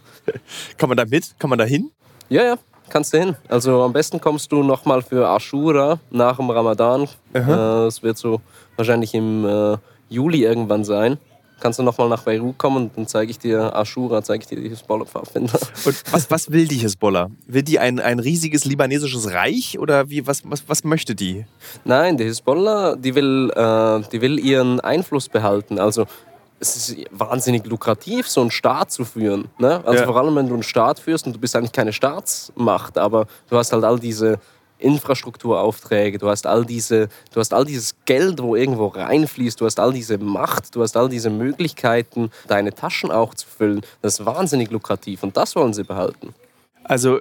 Kann man da mit? Kann man da hin? Ja, ja, kannst du hin. Also am besten kommst du nochmal für Ashura nach dem Ramadan. Es äh, wird so wahrscheinlich im äh, Juli irgendwann sein kannst du nochmal nach Beirut kommen und dann zeige ich dir Ashura, zeige ich dir die Hisbollah-Pfadfinder. Und was, was will die Hisbollah? Will die ein, ein riesiges libanesisches Reich oder wie, was, was, was möchte die? Nein, die Hisbollah, die will, äh, die will ihren Einfluss behalten. Also es ist wahnsinnig lukrativ, so einen Staat zu führen. Ne? Also ja. vor allem, wenn du einen Staat führst und du bist eigentlich keine Staatsmacht, aber du hast halt all diese Infrastrukturaufträge, du hast all diese, du hast all dieses Geld, wo irgendwo reinfließt, du hast all diese Macht, du hast all diese Möglichkeiten, deine Taschen auch zu füllen. Das ist wahnsinnig lukrativ und das wollen sie behalten. Also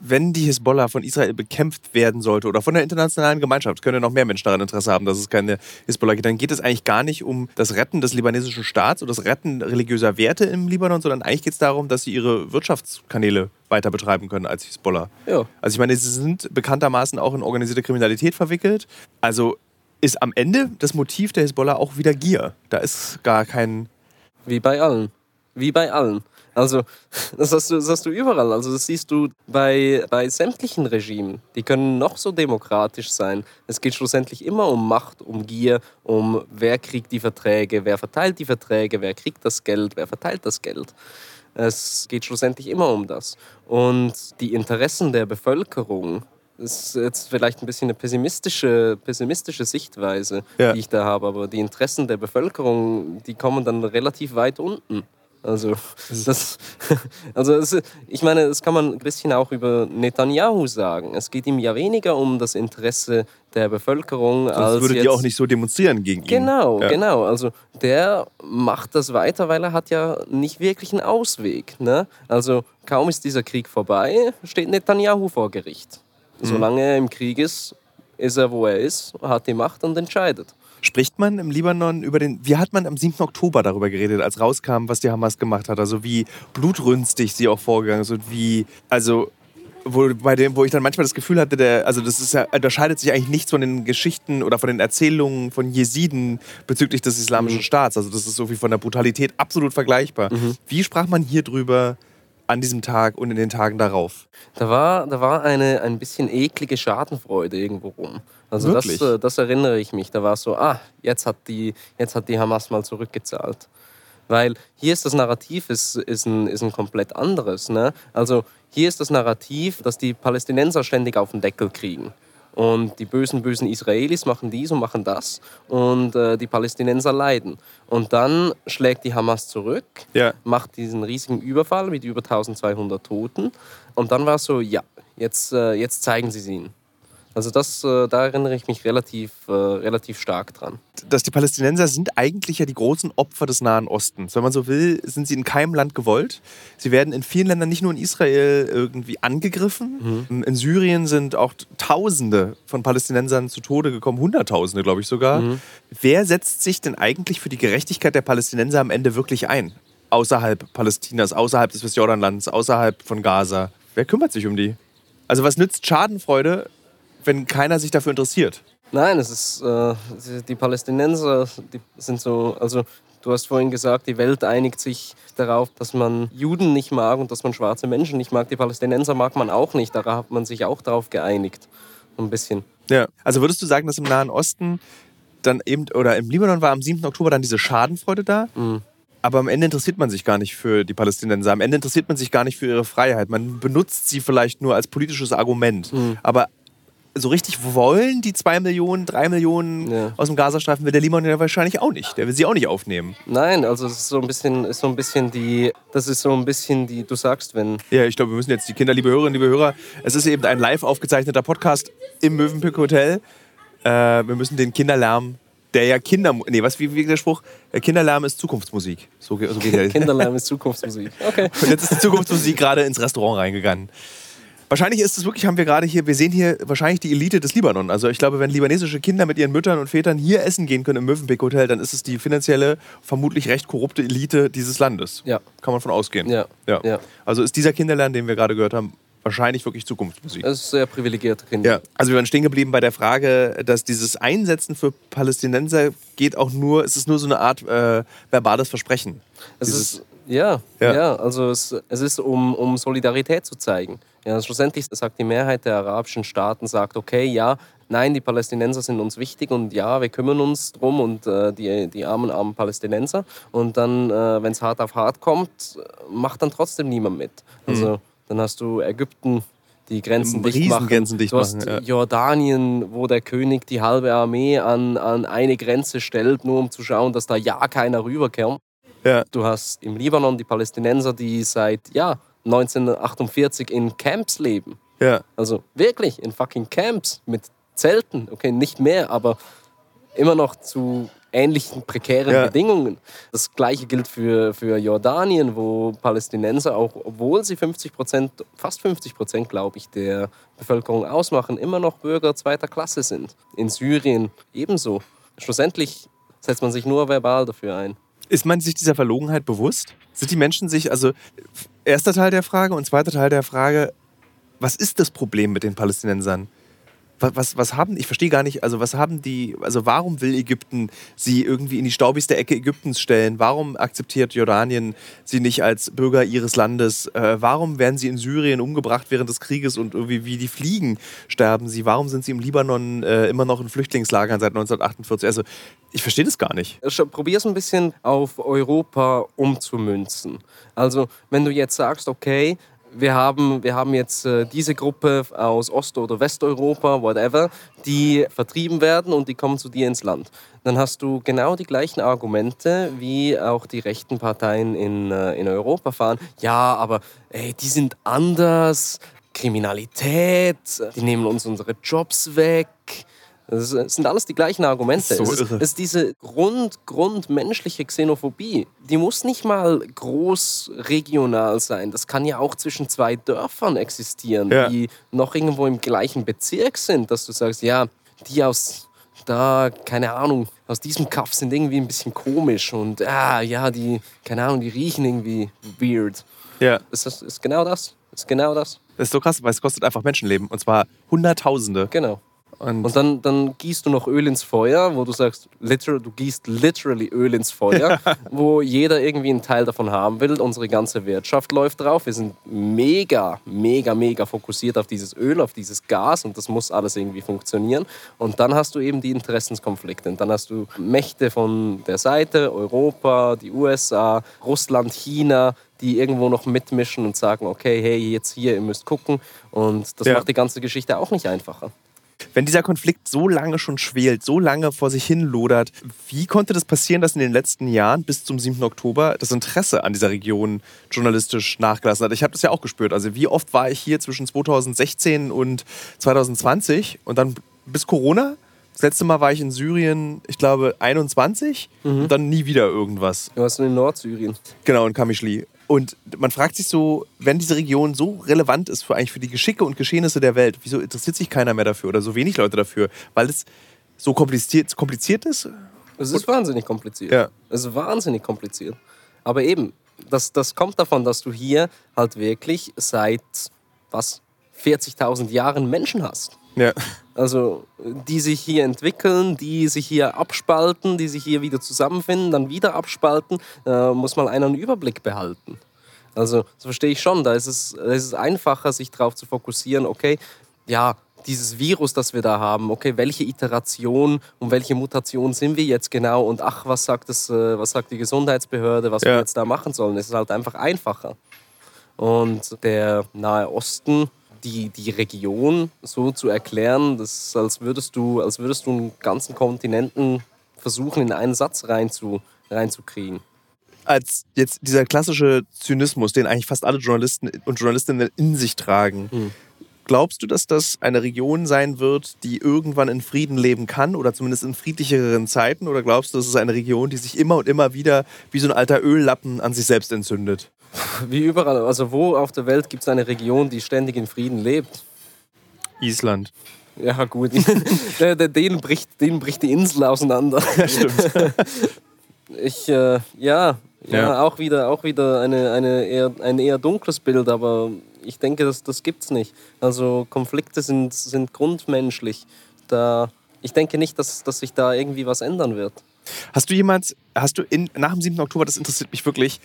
wenn die Hisbollah von Israel bekämpft werden sollte oder von der internationalen Gemeinschaft, können noch mehr Menschen daran Interesse haben, dass es keine Hisbollah gibt, dann geht es eigentlich gar nicht um das Retten des libanesischen Staats oder das Retten religiöser Werte im Libanon, sondern eigentlich geht es darum, dass sie ihre Wirtschaftskanäle weiter betreiben können als Hisbollah. Ja. Also ich meine, sie sind bekanntermaßen auch in organisierte Kriminalität verwickelt. Also ist am Ende das Motiv der Hisbollah auch wieder Gier. Da ist gar kein... Wie bei allen. Wie bei allen. Also, das hast, du, das hast du überall. Also, das siehst du bei, bei sämtlichen Regimen. Die können noch so demokratisch sein. Es geht schlussendlich immer um Macht, um Gier, um wer kriegt die Verträge, wer verteilt die Verträge, wer kriegt das Geld, wer verteilt das Geld. Es geht schlussendlich immer um das. Und die Interessen der Bevölkerung, das ist jetzt vielleicht ein bisschen eine pessimistische, pessimistische Sichtweise, ja. die ich da habe, aber die Interessen der Bevölkerung, die kommen dann relativ weit unten. Also, das, also es, ich meine, das kann man ein bisschen auch über Netanyahu sagen. Es geht ihm ja weniger um das Interesse der Bevölkerung. Sonst als würde die auch nicht so demonstrieren gegen ihn. Genau, ja. genau. Also der macht das weiter, weil er hat ja nicht wirklich einen Ausweg. Ne? Also kaum ist dieser Krieg vorbei, steht Netanyahu vor Gericht. Mhm. Solange er im Krieg ist, ist er, wo er ist, hat die Macht und entscheidet. Spricht man im Libanon über den. Wie hat man am 7. Oktober darüber geredet, als rauskam, was die Hamas gemacht hat? Also wie blutrünstig sie auch vorgegangen ist und wie. Also wo, bei dem, wo ich dann manchmal das Gefühl hatte, der, also das ist ja, unterscheidet sich eigentlich nichts von den Geschichten oder von den Erzählungen von Jesiden bezüglich des Islamischen mhm. Staats. Also das ist so wie von der Brutalität absolut vergleichbar. Mhm. Wie sprach man hier drüber an diesem Tag und in den Tagen darauf? Da war, da war eine ein bisschen eklige Schadenfreude irgendwo rum. Also das, äh, das, erinnere ich mich. Da war so, ah, jetzt hat die, jetzt hat die Hamas mal zurückgezahlt. Weil hier ist das Narrativ ist, ist, ein, ist ein komplett anderes. Ne? Also hier ist das Narrativ, dass die Palästinenser ständig auf den Deckel kriegen. Und die bösen, bösen Israelis machen dies und machen das. Und äh, die Palästinenser leiden. Und dann schlägt die Hamas zurück, ja. macht diesen riesigen Überfall mit über 1200 Toten. Und dann war es so, ja, jetzt, äh, jetzt zeigen sie es ihnen. Also das, äh, da erinnere ich mich relativ, äh, relativ stark dran. Dass die Palästinenser sind eigentlich ja die großen Opfer des Nahen Ostens. Wenn man so will, sind sie in keinem Land gewollt. Sie werden in vielen Ländern, nicht nur in Israel, irgendwie angegriffen. Mhm. In Syrien sind auch Tausende von Palästinensern zu Tode gekommen, Hunderttausende, glaube ich sogar. Mhm. Wer setzt sich denn eigentlich für die Gerechtigkeit der Palästinenser am Ende wirklich ein? Außerhalb Palästinas, außerhalb des Westjordanlands, außerhalb von Gaza. Wer kümmert sich um die? Also was nützt Schadenfreude, wenn keiner sich dafür interessiert? Nein, es ist äh, die Palästinenser, die sind so, also du hast vorhin gesagt, die Welt einigt sich darauf, dass man Juden nicht mag und dass man schwarze Menschen nicht mag. Die Palästinenser mag man auch nicht, da hat man sich auch darauf geeinigt, ein bisschen. Ja, also würdest du sagen, dass im Nahen Osten dann eben oder im Libanon war am 7. Oktober dann diese Schadenfreude da? Mhm. Aber am Ende interessiert man sich gar nicht für die Palästinenser. Am Ende interessiert man sich gar nicht für ihre Freiheit. Man benutzt sie vielleicht nur als politisches Argument. Mhm. Aber so richtig wollen die zwei Millionen, drei Millionen Ja. aus dem Gazastreifen, will der Libanon ja wahrscheinlich auch nicht. Der will sie auch nicht aufnehmen. Nein, also es ist so ein bisschen, ist so ein bisschen die, das ist so ein bisschen die, du sagst, wenn, Ja, ich glaube, wir müssen jetzt die Kinder, liebe Hörerinnen, liebe Hörer, es ist eben ein live aufgezeichneter Podcast im Mövenpick Hotel. Äh, wir müssen den Kinderlärm, der ja Kinder, nee, was wie, wie der Spruch, Kinderlärm ist Zukunftsmusik. So, so geht der. Kinderlärm ist Zukunftsmusik. Okay. Und jetzt ist die Zukunftsmusik gerade ins Restaurant reingegangen. Wahrscheinlich ist es wirklich, haben wir gerade hier, wir sehen hier wahrscheinlich die Elite des Libanon. Also ich glaube, wenn libanesische Kinder mit ihren Müttern und Vätern hier essen gehen können im Mövenpick Hotel, dann ist es die finanzielle, vermutlich recht korrupte Elite dieses Landes. Ja. Kann man von ausgehen. Ja. ja. Ja. Also ist dieser Kinderlärm, den wir gerade gehört haben, wahrscheinlich wirklich Zukunftsmusik. Das ist sehr privilegierte Kinder. Ja, also wir waren stehen geblieben bei der Frage, dass dieses Einsetzen für Palästinenser geht auch nur, es ist nur so eine Art äh, verbales Versprechen. Es Dieses- ist, ja, Ja. ja. also es, es ist, um, um Solidarität zu zeigen. Ja, schlussendlich sagt die Mehrheit der arabischen Staaten, sagt, okay, ja, nein, die Palästinenser sind uns wichtig und ja, wir kümmern uns drum und äh, die, die armen, armen Palästinenser. Und dann, äh, wenn es hart auf hart kommt, macht dann trotzdem niemand mit. Also dann hast du Ägypten, die Grenzen dicht machen. Riesengrenzen dicht du hast machen, ja. Jordanien, wo der König die halbe Armee an, an eine Grenze stellt, nur um zu schauen, dass da ja keiner rüberkommt. Ja. Du hast im Libanon die Palästinenser, die seit ja, 1948 in Camps leben. Ja. Also wirklich in fucking Camps mit Zelten. Okay, nicht mehr, aber immer noch zu ähnlichen prekären Ja. Bedingungen. Das gleiche gilt für, für Jordanien, wo Palästinenser auch, obwohl sie 50 Prozent, fast 50 Prozent, glaube ich, der Bevölkerung ausmachen, immer noch Bürger zweiter Klasse sind. In Syrien ebenso. Schlussendlich setzt man sich nur verbal dafür ein. Ist man sich dieser Verlogenheit bewusst? Sind die Menschen sich, also erster Teil der Frage und zweiter Teil der Frage, was ist das Problem mit den Palästinensern? Was, was, was haben, ich verstehe gar nicht, also was haben die, also warum will Ägypten sie irgendwie in die staubigste Ecke Ägyptens stellen? Warum akzeptiert Jordanien sie nicht als Bürger ihres Landes? Äh, warum werden sie in Syrien umgebracht während des Krieges und irgendwie wie die Fliegen sterben sie? Warum sind sie im Libanon äh, immer noch in Flüchtlingslagern seit 1948? Also ich verstehe das gar nicht. Probier es ein bisschen auf Europa umzumünzen. Also, wenn du jetzt sagst, okay, wir haben, wir haben jetzt äh, diese Gruppe aus Ost- oder Westeuropa, whatever, die vertrieben werden und die kommen zu dir ins Land. Dann hast du genau die gleichen Argumente, wie auch die rechten Parteien in, äh, in Europa fahren. Ja, aber ey, die sind anders, Kriminalität, die nehmen uns unsere Jobs weg. Das sind alles die gleichen Argumente. Das ist so es, ist, es ist diese Grund, grundmenschliche Xenophobie. Die muss nicht mal groß regional sein. Das kann ja auch zwischen zwei Dörfern existieren, Ja. die noch irgendwo im gleichen Bezirk sind, dass du sagst, ja, die aus da, keine Ahnung, aus diesem Kaff sind irgendwie ein bisschen komisch und ah, ja, die, keine Ahnung, die riechen irgendwie weird. Ja. Ist das ist genau das? Ist genau das? Das ist so krass, weil es kostet einfach Menschenleben. Und zwar Hunderttausende. Genau. Und, Und dann, dann gießt du noch Öl ins Feuer, wo du sagst, literal, du gießt literally Öl ins Feuer, wo jeder irgendwie einen Teil davon haben will. Unsere ganze Wirtschaft läuft drauf. Wir sind mega, mega, mega fokussiert auf dieses Öl, auf dieses Gas und das muss alles irgendwie funktionieren. Und dann hast du eben die Interessenskonflikte. Und dann hast du Mächte von der Seite, Europa, die USA, Russland, China, die irgendwo noch mitmischen und sagen, okay, hey, jetzt hier, ihr müsst gucken. Und das Ja. macht die ganze Geschichte auch nicht einfacher. Wenn dieser Konflikt so lange schon schwelt, so lange vor sich hin lodert, wie konnte das passieren, dass in den letzten Jahren bis zum 7. Oktober das Interesse an dieser Region journalistisch nachgelassen hat? Ich habe das ja auch gespürt. Also wie oft war ich hier zwischen 2016 und 2020 und dann bis Corona? Das letzte Mal war ich in Syrien, ich glaube, 21 und dann nie wieder irgendwas. Du hast in Nordsyrien. Genau, in Kamischli. Und man fragt sich so, wenn diese Region so relevant ist für eigentlich für die Geschicke und Geschehnisse der Welt, wieso interessiert sich keiner mehr dafür oder so wenig Leute dafür? Weil es so kompliziert, kompliziert ist? Es ist wahnsinnig kompliziert. Ja. Es ist wahnsinnig kompliziert. Aber eben, das, das kommt davon, dass du hier halt wirklich seit, was, 40.000 Jahren Menschen hast. Ja. Also, die sich hier entwickeln, die sich hier abspalten, die sich hier wieder zusammenfinden, dann wieder abspalten, äh, muss mal einer einen Überblick behalten. Also, das verstehe ich schon. Da ist es, da ist es einfacher, sich darauf zu fokussieren, okay, ja, dieses Virus, das wir da haben, okay, welche Iteration und welche Mutation sind wir jetzt genau und ach, was sagt, das, äh, was sagt die Gesundheitsbehörde, was Ja. wir jetzt da machen sollen. Es ist halt einfach einfacher. Und der Nahe Osten, die, die Region so zu erklären, dass, als, würdest du, als würdest du einen ganzen Kontinenten versuchen, in einen Satz reinzu, reinzukriegen. Als jetzt dieser klassische Zynismus, den eigentlich fast alle Journalisten und Journalistinnen in sich tragen, Hm. glaubst du, dass das eine Region sein wird, die irgendwann in Frieden leben kann oder zumindest in friedlicheren Zeiten? Oder glaubst du, das ist eine Region, die sich immer und immer wieder wie so ein alter Öllappen an sich selbst entzündet? Wie überall, also wo auf der Welt gibt es eine Region, die ständig in Frieden lebt? Island. Ja, gut. Der- der- denen, bricht, denen bricht die Insel auseinander. Ja, stimmt. Ich, äh, ja, ja, Ja. auch wieder, auch wieder eine, eine eher, ein eher dunkles Bild, aber ich denke, das, das gibt es nicht. Also Konflikte sind, sind grundmenschlich. Da, ich denke nicht, dass, dass sich da irgendwie was ändern wird. Hast du jemals, hast du in, nach dem 7. Oktober, das interessiert mich wirklich,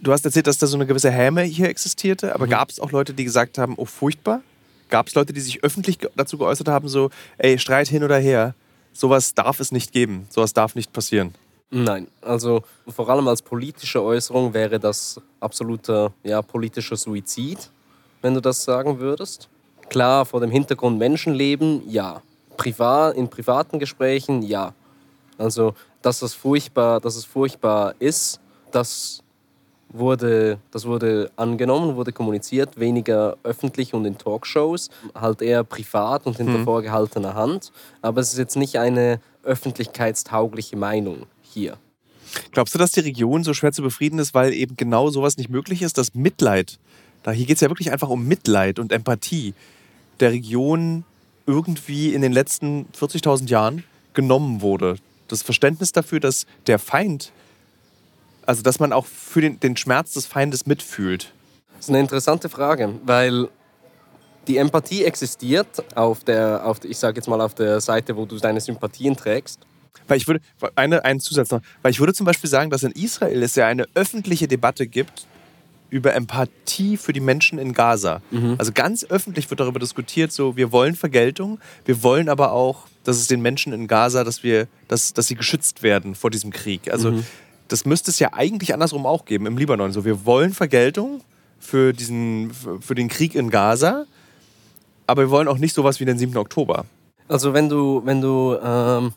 du hast erzählt, dass da so eine gewisse Häme hier existierte, aber gab es auch Leute, die gesagt haben, oh furchtbar? Gab es Leute, die sich öffentlich dazu geäußert haben, so, ey, Streit hin oder her, sowas darf es nicht geben, sowas darf nicht passieren? Nein, also vor allem als politische Äußerung wäre das absoluter ja, politischer Suizid, wenn du das sagen würdest. Klar, vor dem Hintergrund Menschenleben, ja. Privat, in privaten Gesprächen, ja. Also, dass es furchtbar, dass es furchtbar ist, das wurde, das wurde angenommen, wurde kommuniziert, weniger öffentlich und in Talkshows, halt eher privat und hinter vorgehaltener Hand. Aber es ist jetzt nicht eine öffentlichkeitstaugliche Meinung hier. Glaubst du, dass die Region so schwer zu befrieden ist, weil eben genau sowas nicht möglich ist, dass Mitleid, da hier geht es ja wirklich einfach um Mitleid und Empathie, der Region irgendwie in den letzten 40.000 Jahren genommen wurde? Das Verständnis dafür, dass der Feind, also dass man auch für den, den Schmerz des Feindes mitfühlt. Das ist eine interessante Frage, weil die Empathie existiert auf der, auf, ich sage jetzt mal auf der Seite, wo du deine Sympathien trägst. Weil ich würde, eine, einen Zusatz noch, weil ich würde zum Beispiel sagen, dass in Israel es ja eine öffentliche Debatte gibt über Empathie für die Menschen in Gaza. Also ganz öffentlich wird darüber diskutiert, so wir wollen Vergeltung, wir wollen aber auch, dass es den Menschen in Gaza, dass wir, dass, dass sie geschützt werden vor diesem Krieg. Also das müsste es ja eigentlich andersrum auch geben im Libanon. So wir wollen Vergeltung für diesen, für den Krieg in Gaza, aber wir wollen auch nicht sowas wie den 7. Oktober. Also wenn du, wenn du, ähm,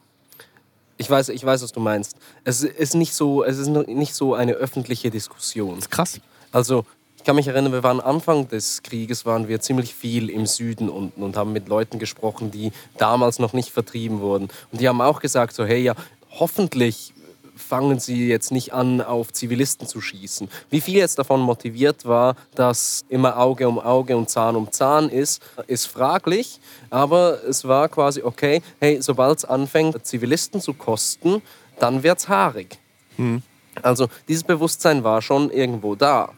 ich weiß, ich weiß, was du meinst. Es ist nicht so, es ist nicht so eine öffentliche Diskussion. Krass. Also ich kann mich erinnern, wir waren Anfang des Krieges, waren wir ziemlich viel im Süden unten und haben mit Leuten gesprochen, die damals noch nicht vertrieben wurden. Und die haben auch gesagt, so hey, ja, hoffentlich fangen sie jetzt nicht an, auf Zivilisten zu schießen. Wie viel jetzt davon motiviert war, dass immer Auge um Auge und Zahn um Zahn ist, ist fraglich. Aber es war quasi, okay, hey, sobald es anfängt, Zivilisten zu kosten, dann wird's haarig. Also dieses Bewusstsein war schon irgendwo da.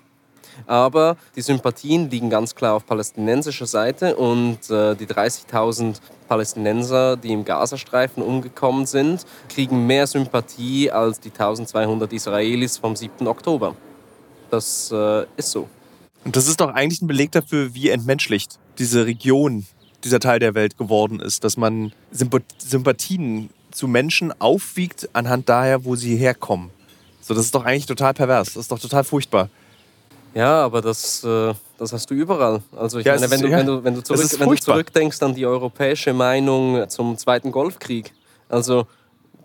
Aber die Sympathien liegen ganz klar auf palästinensischer Seite und äh, die 30.000 Palästinenser, die im Gazastreifen umgekommen sind, kriegen mehr Sympathie als die 1200 Israelis vom 7. Oktober. Das äh, ist so. Und das ist doch eigentlich ein Beleg dafür, wie entmenschlicht diese Region, dieser Teil der Welt geworden ist, dass man Sympa- Sympathien zu Menschen aufwiegt anhand daher, wo sie herkommen. So, das ist doch eigentlich total pervers. Das ist doch total furchtbar. Ja, aber das, äh, das hast du überall. Also ich Ja, meine, wenn ist- du, ja, wenn du, wenn du, zurück, wenn du zurückdenkst an die europäische Meinung zum Zweiten Golfkrieg. Also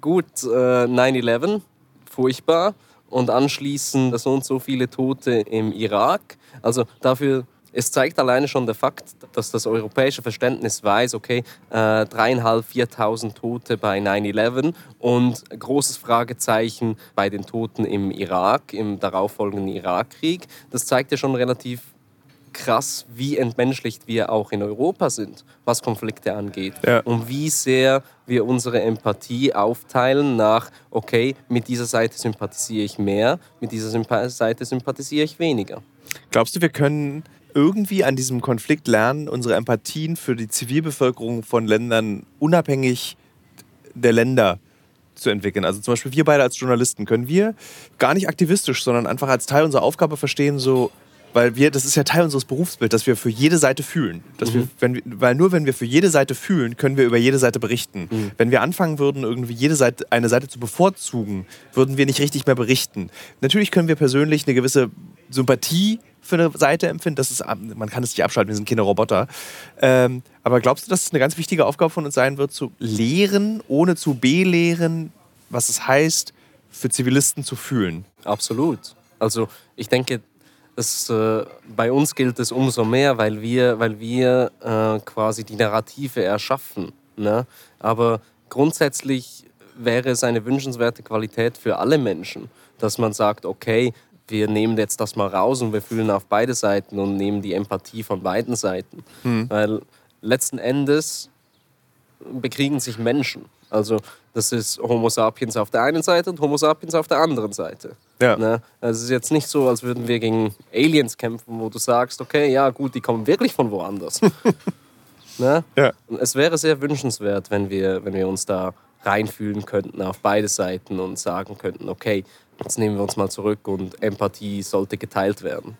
gut, äh, 9-11, furchtbar. Und anschließend so und so viele Tote im Irak. Also dafür, es zeigt alleine schon der Fakt, dass das europäische Verständnis weiß, okay, äh, dreieinhalb, 4.000 Tote bei 9-11 und großes Fragezeichen bei den Toten im Irak, im darauffolgenden Irakkrieg. Das zeigt ja schon relativ krass, wie entmenschlicht wir auch in Europa sind, was Konflikte angeht. Ja. Und wie sehr wir unsere Empathie aufteilen nach, okay, mit dieser Seite sympathisiere ich mehr, mit dieser Seite sympathisiere ich weniger. Glaubst du, wir können irgendwie an diesem Konflikt lernen, unsere Empathien für die Zivilbevölkerung von Ländern unabhängig der Länder zu entwickeln? Also zum Beispiel wir beide als Journalisten, können wir gar nicht aktivistisch, sondern einfach als Teil unserer Aufgabe verstehen, so weil wir, das ist ja Teil unseres Berufsbilds, dass wir für jede Seite fühlen. Dass wir, wenn wir, weil nur wenn wir für jede Seite fühlen, können wir über jede Seite berichten. Wenn wir anfangen würden, irgendwie jede Seite, eine Seite zu bevorzugen, würden wir nicht richtig mehr berichten. Natürlich können wir persönlich eine gewisse Sympathie für eine Seite empfinden. Das ist, man kann es nicht abschalten, wir sind keine Roboter. Ähm, aber glaubst du, dass es eine ganz wichtige Aufgabe von uns sein wird, zu lehren, ohne zu belehren, was es heißt, für Zivilisten zu fühlen? Absolut. Also ich denke, das, äh, bei uns gilt es umso mehr, weil wir, weil wir äh, quasi die Narrative erschaffen. Ne? Aber grundsätzlich wäre es eine wünschenswerte Qualität für alle Menschen, dass man sagt, okay, wir nehmen jetzt das mal raus und wir fühlen auf beide Seiten und nehmen die Empathie von beiden Seiten. Mhm. Weil letzten Endes bekriegen sich Menschen. Also das ist Homo sapiens auf der einen Seite und Homo sapiens auf der anderen Seite. Ja. Ne? Also es ist jetzt nicht so, als würden wir gegen Aliens kämpfen, wo du sagst, okay, ja gut, die kommen wirklich von woanders. ne? ja. Es wäre sehr wünschenswert, wenn wir, wenn wir uns da reinfühlen könnten auf beide Seiten und sagen könnten, okay, jetzt nehmen wir uns mal zurück und Empathie sollte geteilt werden.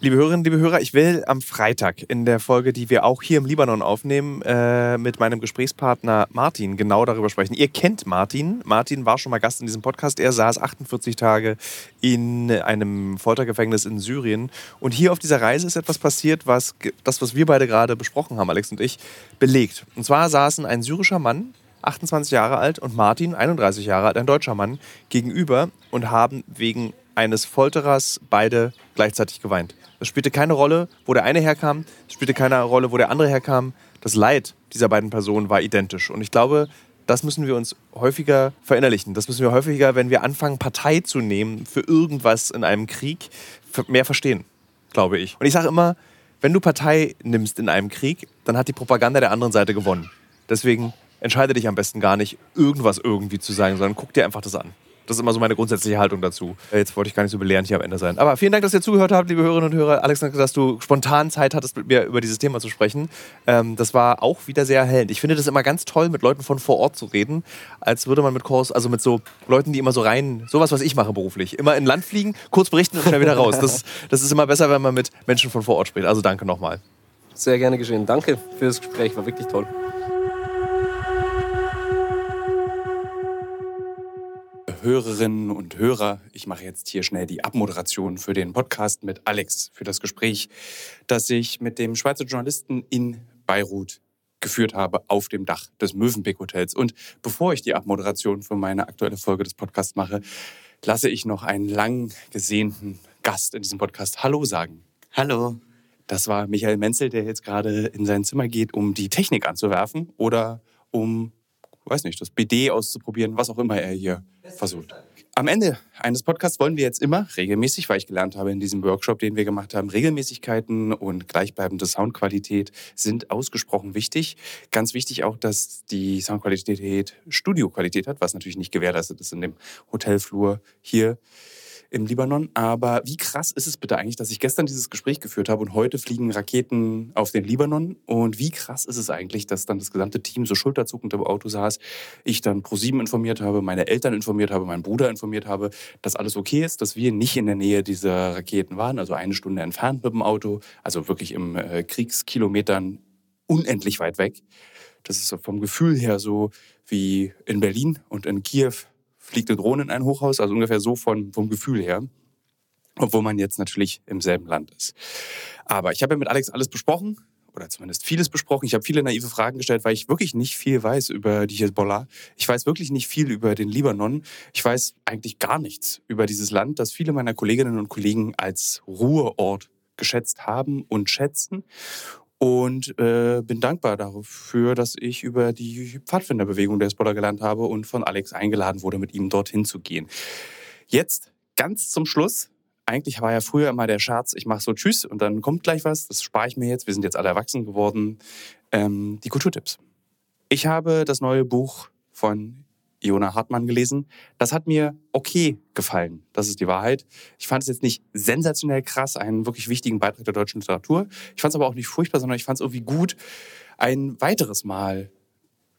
Liebe Hörerinnen, liebe Hörer, ich will am Freitag in der Folge, die wir auch hier im Libanon aufnehmen, äh, mit meinem Gesprächspartner Martin genau darüber sprechen. Ihr kennt Martin. Martin war schon mal Gast in diesem Podcast. Er saß 48 Tage in einem Foltergefängnis in Syrien. Und hier auf dieser Reise ist etwas passiert, was das, was wir beide gerade besprochen haben, Alex und ich, belegt. Und zwar saßen ein syrischer Mann 28 Jahre alt, und Martin, 31 Jahre alt, ein deutscher Mann, gegenüber und haben wegen eines Folterers beide gleichzeitig geweint. Es spielte keine Rolle, wo der eine herkam, es spielte keine Rolle, wo der andere herkam. Das Leid dieser beiden Personen war identisch. Und ich glaube, das müssen wir uns häufiger verinnerlichen. Das müssen wir häufiger, wenn wir anfangen, Partei zu nehmen für irgendwas in einem Krieg, mehr verstehen, glaube ich. Und ich sage immer, wenn du Partei nimmst in einem Krieg, dann hat die Propaganda der anderen Seite gewonnen. Deswegen entscheide dich am besten gar nicht, irgendwas irgendwie zu sagen, sondern guck dir einfach das an. Das ist immer so meine grundsätzliche Haltung dazu. Äh, jetzt wollte ich gar nicht so belehrend hier am Ende sein. Aber vielen Dank, dass ihr zugehört habt, liebe Hörerinnen und Hörer. Alex, dass du spontan Zeit hattest, mit mir über dieses Thema zu sprechen. Ähm, das war auch wieder sehr erhellend. Ich finde das immer ganz toll, mit Leuten von vor Ort zu reden, als würde man mit Kurs, also mit so Leuten, die immer so rein, sowas, was ich mache beruflich, immer in Land fliegen, kurz berichten und schnell wieder raus. Das, das ist immer besser, wenn man mit Menschen von vor Ort spricht. Also danke nochmal. Sehr gerne geschehen. Danke für das Gespräch, war wirklich toll. Hörerinnen und Hörer, ich mache jetzt hier schnell die Abmoderation für den Podcast mit Alex, für das Gespräch, das ich mit dem Schweizer Journalisten in Beirut geführt habe auf dem Dach des Mövenpick Hotels. Und bevor ich die Abmoderation für meine aktuelle Folge des Podcasts mache, lasse ich noch einen lang gesehnten Gast in diesem Podcast Hallo sagen. Hallo. Das war Michael Menzel, der jetzt gerade in sein Zimmer geht, um die Technik anzuwerfen oder um weiß nicht, das BD auszuprobieren, was auch immer er hier versucht. Am Ende eines Podcasts wollen wir jetzt immer regelmäßig, weil ich gelernt habe in diesem Workshop, den wir gemacht haben, Regelmäßigkeiten und gleichbleibende Soundqualität sind ausgesprochen wichtig. Ganz wichtig auch, dass die Soundqualität Studioqualität hat, was natürlich nicht gewährleistet ist in dem Hotelflur hier im Libanon. Aber wie krass ist es bitte eigentlich, dass ich gestern dieses Gespräch geführt habe und heute fliegen Raketen auf den Libanon? Und wie krass ist es eigentlich, dass dann das gesamte Team so schulterzuckend im Auto saß, ich dann ProSieben informiert habe, meine Eltern informiert habe, meinen Bruder informiert habe, dass alles okay ist, dass wir nicht in der Nähe dieser Raketen waren, also eine Stunde entfernt mit dem Auto, also wirklich im äh, Kriegskilometern unendlich weit weg. Das ist vom Gefühl her so wie in Berlin und in Kiew fliegt eine Drohne in ein Hochhaus, also ungefähr so von, vom Gefühl her. Obwohl man jetzt natürlich im selben Land ist. Aber ich habe ja mit Alex alles besprochen, oder zumindest vieles besprochen. Ich habe viele naive Fragen gestellt, weil ich wirklich nicht viel weiß über die Hezbollah. Ich weiß wirklich nicht viel über den Libanon. Ich weiß eigentlich gar nichts über dieses Land, das viele meiner Kolleginnen und Kollegen als Ruheort geschätzt haben und schätzen und äh, bin dankbar dafür, dass ich über die Pfadfinderbewegung der Hezbollah gelernt habe und von Alex eingeladen wurde, mit ihm dorthin zu gehen. Jetzt ganz zum Schluss. Eigentlich war ja früher immer der Scherz, ich mache so Tschüss und dann kommt gleich was. Das spare ich mir jetzt. Wir sind jetzt alle erwachsen geworden. Ähm, die Kulturtipps. Ich habe das neue Buch von Iona Hartmann gelesen. Das hat mir okay gefallen. Das ist die Wahrheit. Ich fand es jetzt nicht sensationell krass, einen wirklich wichtigen Beitrag der deutschen Literatur. Ich fand es aber auch nicht furchtbar, sondern ich fand es irgendwie gut, ein weiteres Mal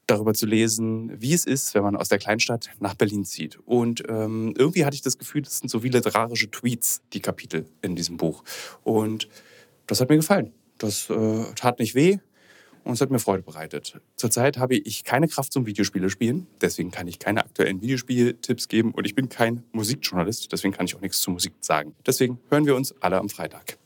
darüber zu lesen, wie es ist, wenn man aus der Kleinstadt nach Berlin zieht. Und ähm, irgendwie hatte ich das Gefühl, das sind so wie literarische Tweets, die Kapitel in diesem Buch. Und das hat mir gefallen. Das äh, tat nicht weh und es hat mir Freude bereitet. Zurzeit habe ich keine Kraft zum Videospiele spielen, deswegen kann ich keine aktuellen Videospieltipps geben und ich bin kein Musikjournalist, deswegen kann ich auch nichts zur Musik sagen. Deswegen hören wir uns alle am Freitag.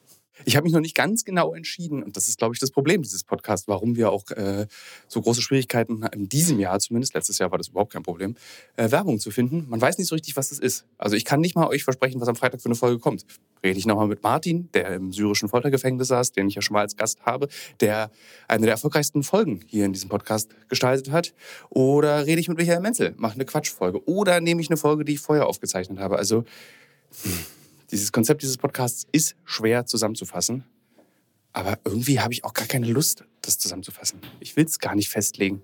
Ich habe mich noch nicht ganz genau entschieden, und das ist, glaube ich, das Problem dieses Podcasts, warum wir auch äh, so große Schwierigkeiten in diesem Jahr, zumindest letztes Jahr war das überhaupt kein Problem, äh, Werbung zu finden. Man weiß nicht so richtig, was das ist. Also ich kann nicht mal euch versprechen, was am Freitag für eine Folge kommt. Rede ich nochmal mit Martin, der im syrischen Foltergefängnis saß, den ich ja schon mal als Gast habe, der eine der erfolgreichsten Folgen hier in diesem Podcast gestaltet hat. Oder rede ich mit Michael Menzel, mache eine Quatschfolge. Oder nehme ich eine Folge, die ich vorher aufgezeichnet habe. Also... Hm. Dieses Konzept dieses Podcasts ist schwer zusammenzufassen, aber irgendwie habe ich auch gar keine Lust, das zusammenzufassen. Ich will es gar nicht festlegen.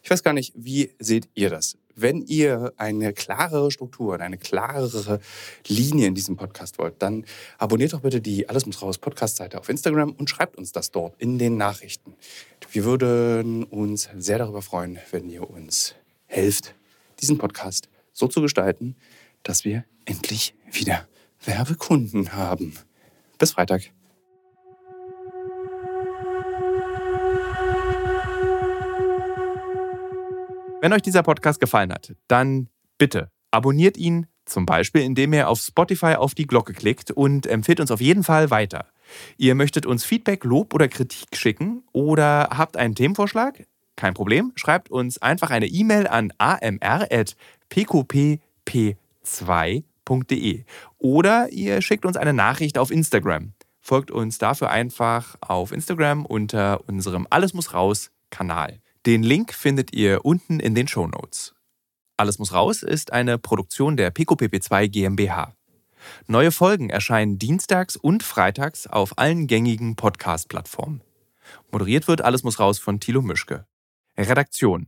Ich weiß gar nicht, wie seht ihr das? Wenn ihr eine klarere Struktur und eine klarere Linie in diesem Podcast wollt, dann abonniert doch bitte die Alles muss raus Podcast-Seite auf Instagram und schreibt uns das dort in den Nachrichten. Wir würden uns sehr darüber freuen, wenn ihr uns helft, diesen Podcast so zu gestalten, dass wir endlich wieder Werbekunden haben. Bis Freitag. Wenn euch dieser Podcast gefallen hat, dann bitte abonniert ihn zum Beispiel, indem ihr auf Spotify auf die Glocke klickt und empfiehlt uns auf jeden Fall weiter. Ihr möchtet uns Feedback, Lob oder Kritik schicken oder habt einen Themenvorschlag? Kein Problem, schreibt uns einfach eine E-Mail an amr.pqpp2 podcast.de. Oder ihr schickt uns eine Nachricht auf Instagram. Folgt uns dafür einfach auf Instagram unter unserem Alles muss raus Kanal. Den Link findet ihr unten in den Show Notes. Alles muss raus ist eine Produktion der PicoPP2 GmbH. Neue Folgen erscheinen dienstags und freitags auf allen gängigen Podcast-Plattformen. Moderiert wird Alles muss raus von Thilo Mischke. Redaktion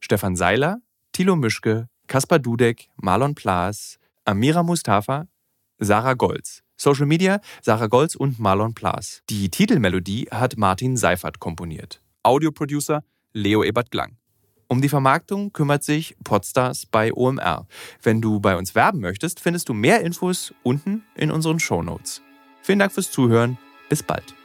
Stefan Seiler, Thilo Mischke, Kaspar Dudek, Marlon Plaas, Amira Mustafa, Sarah Golz. Social Media Sarah Golz und Marlon Plas. Die Titelmelodie hat Martin Seifert komponiert. Audioproducer Leo Ebert Glang. Um die Vermarktung kümmert sich Podstars bei OMR. Wenn du bei uns werben möchtest, findest du mehr Infos unten in unseren Shownotes. Vielen Dank fürs Zuhören. Bis bald.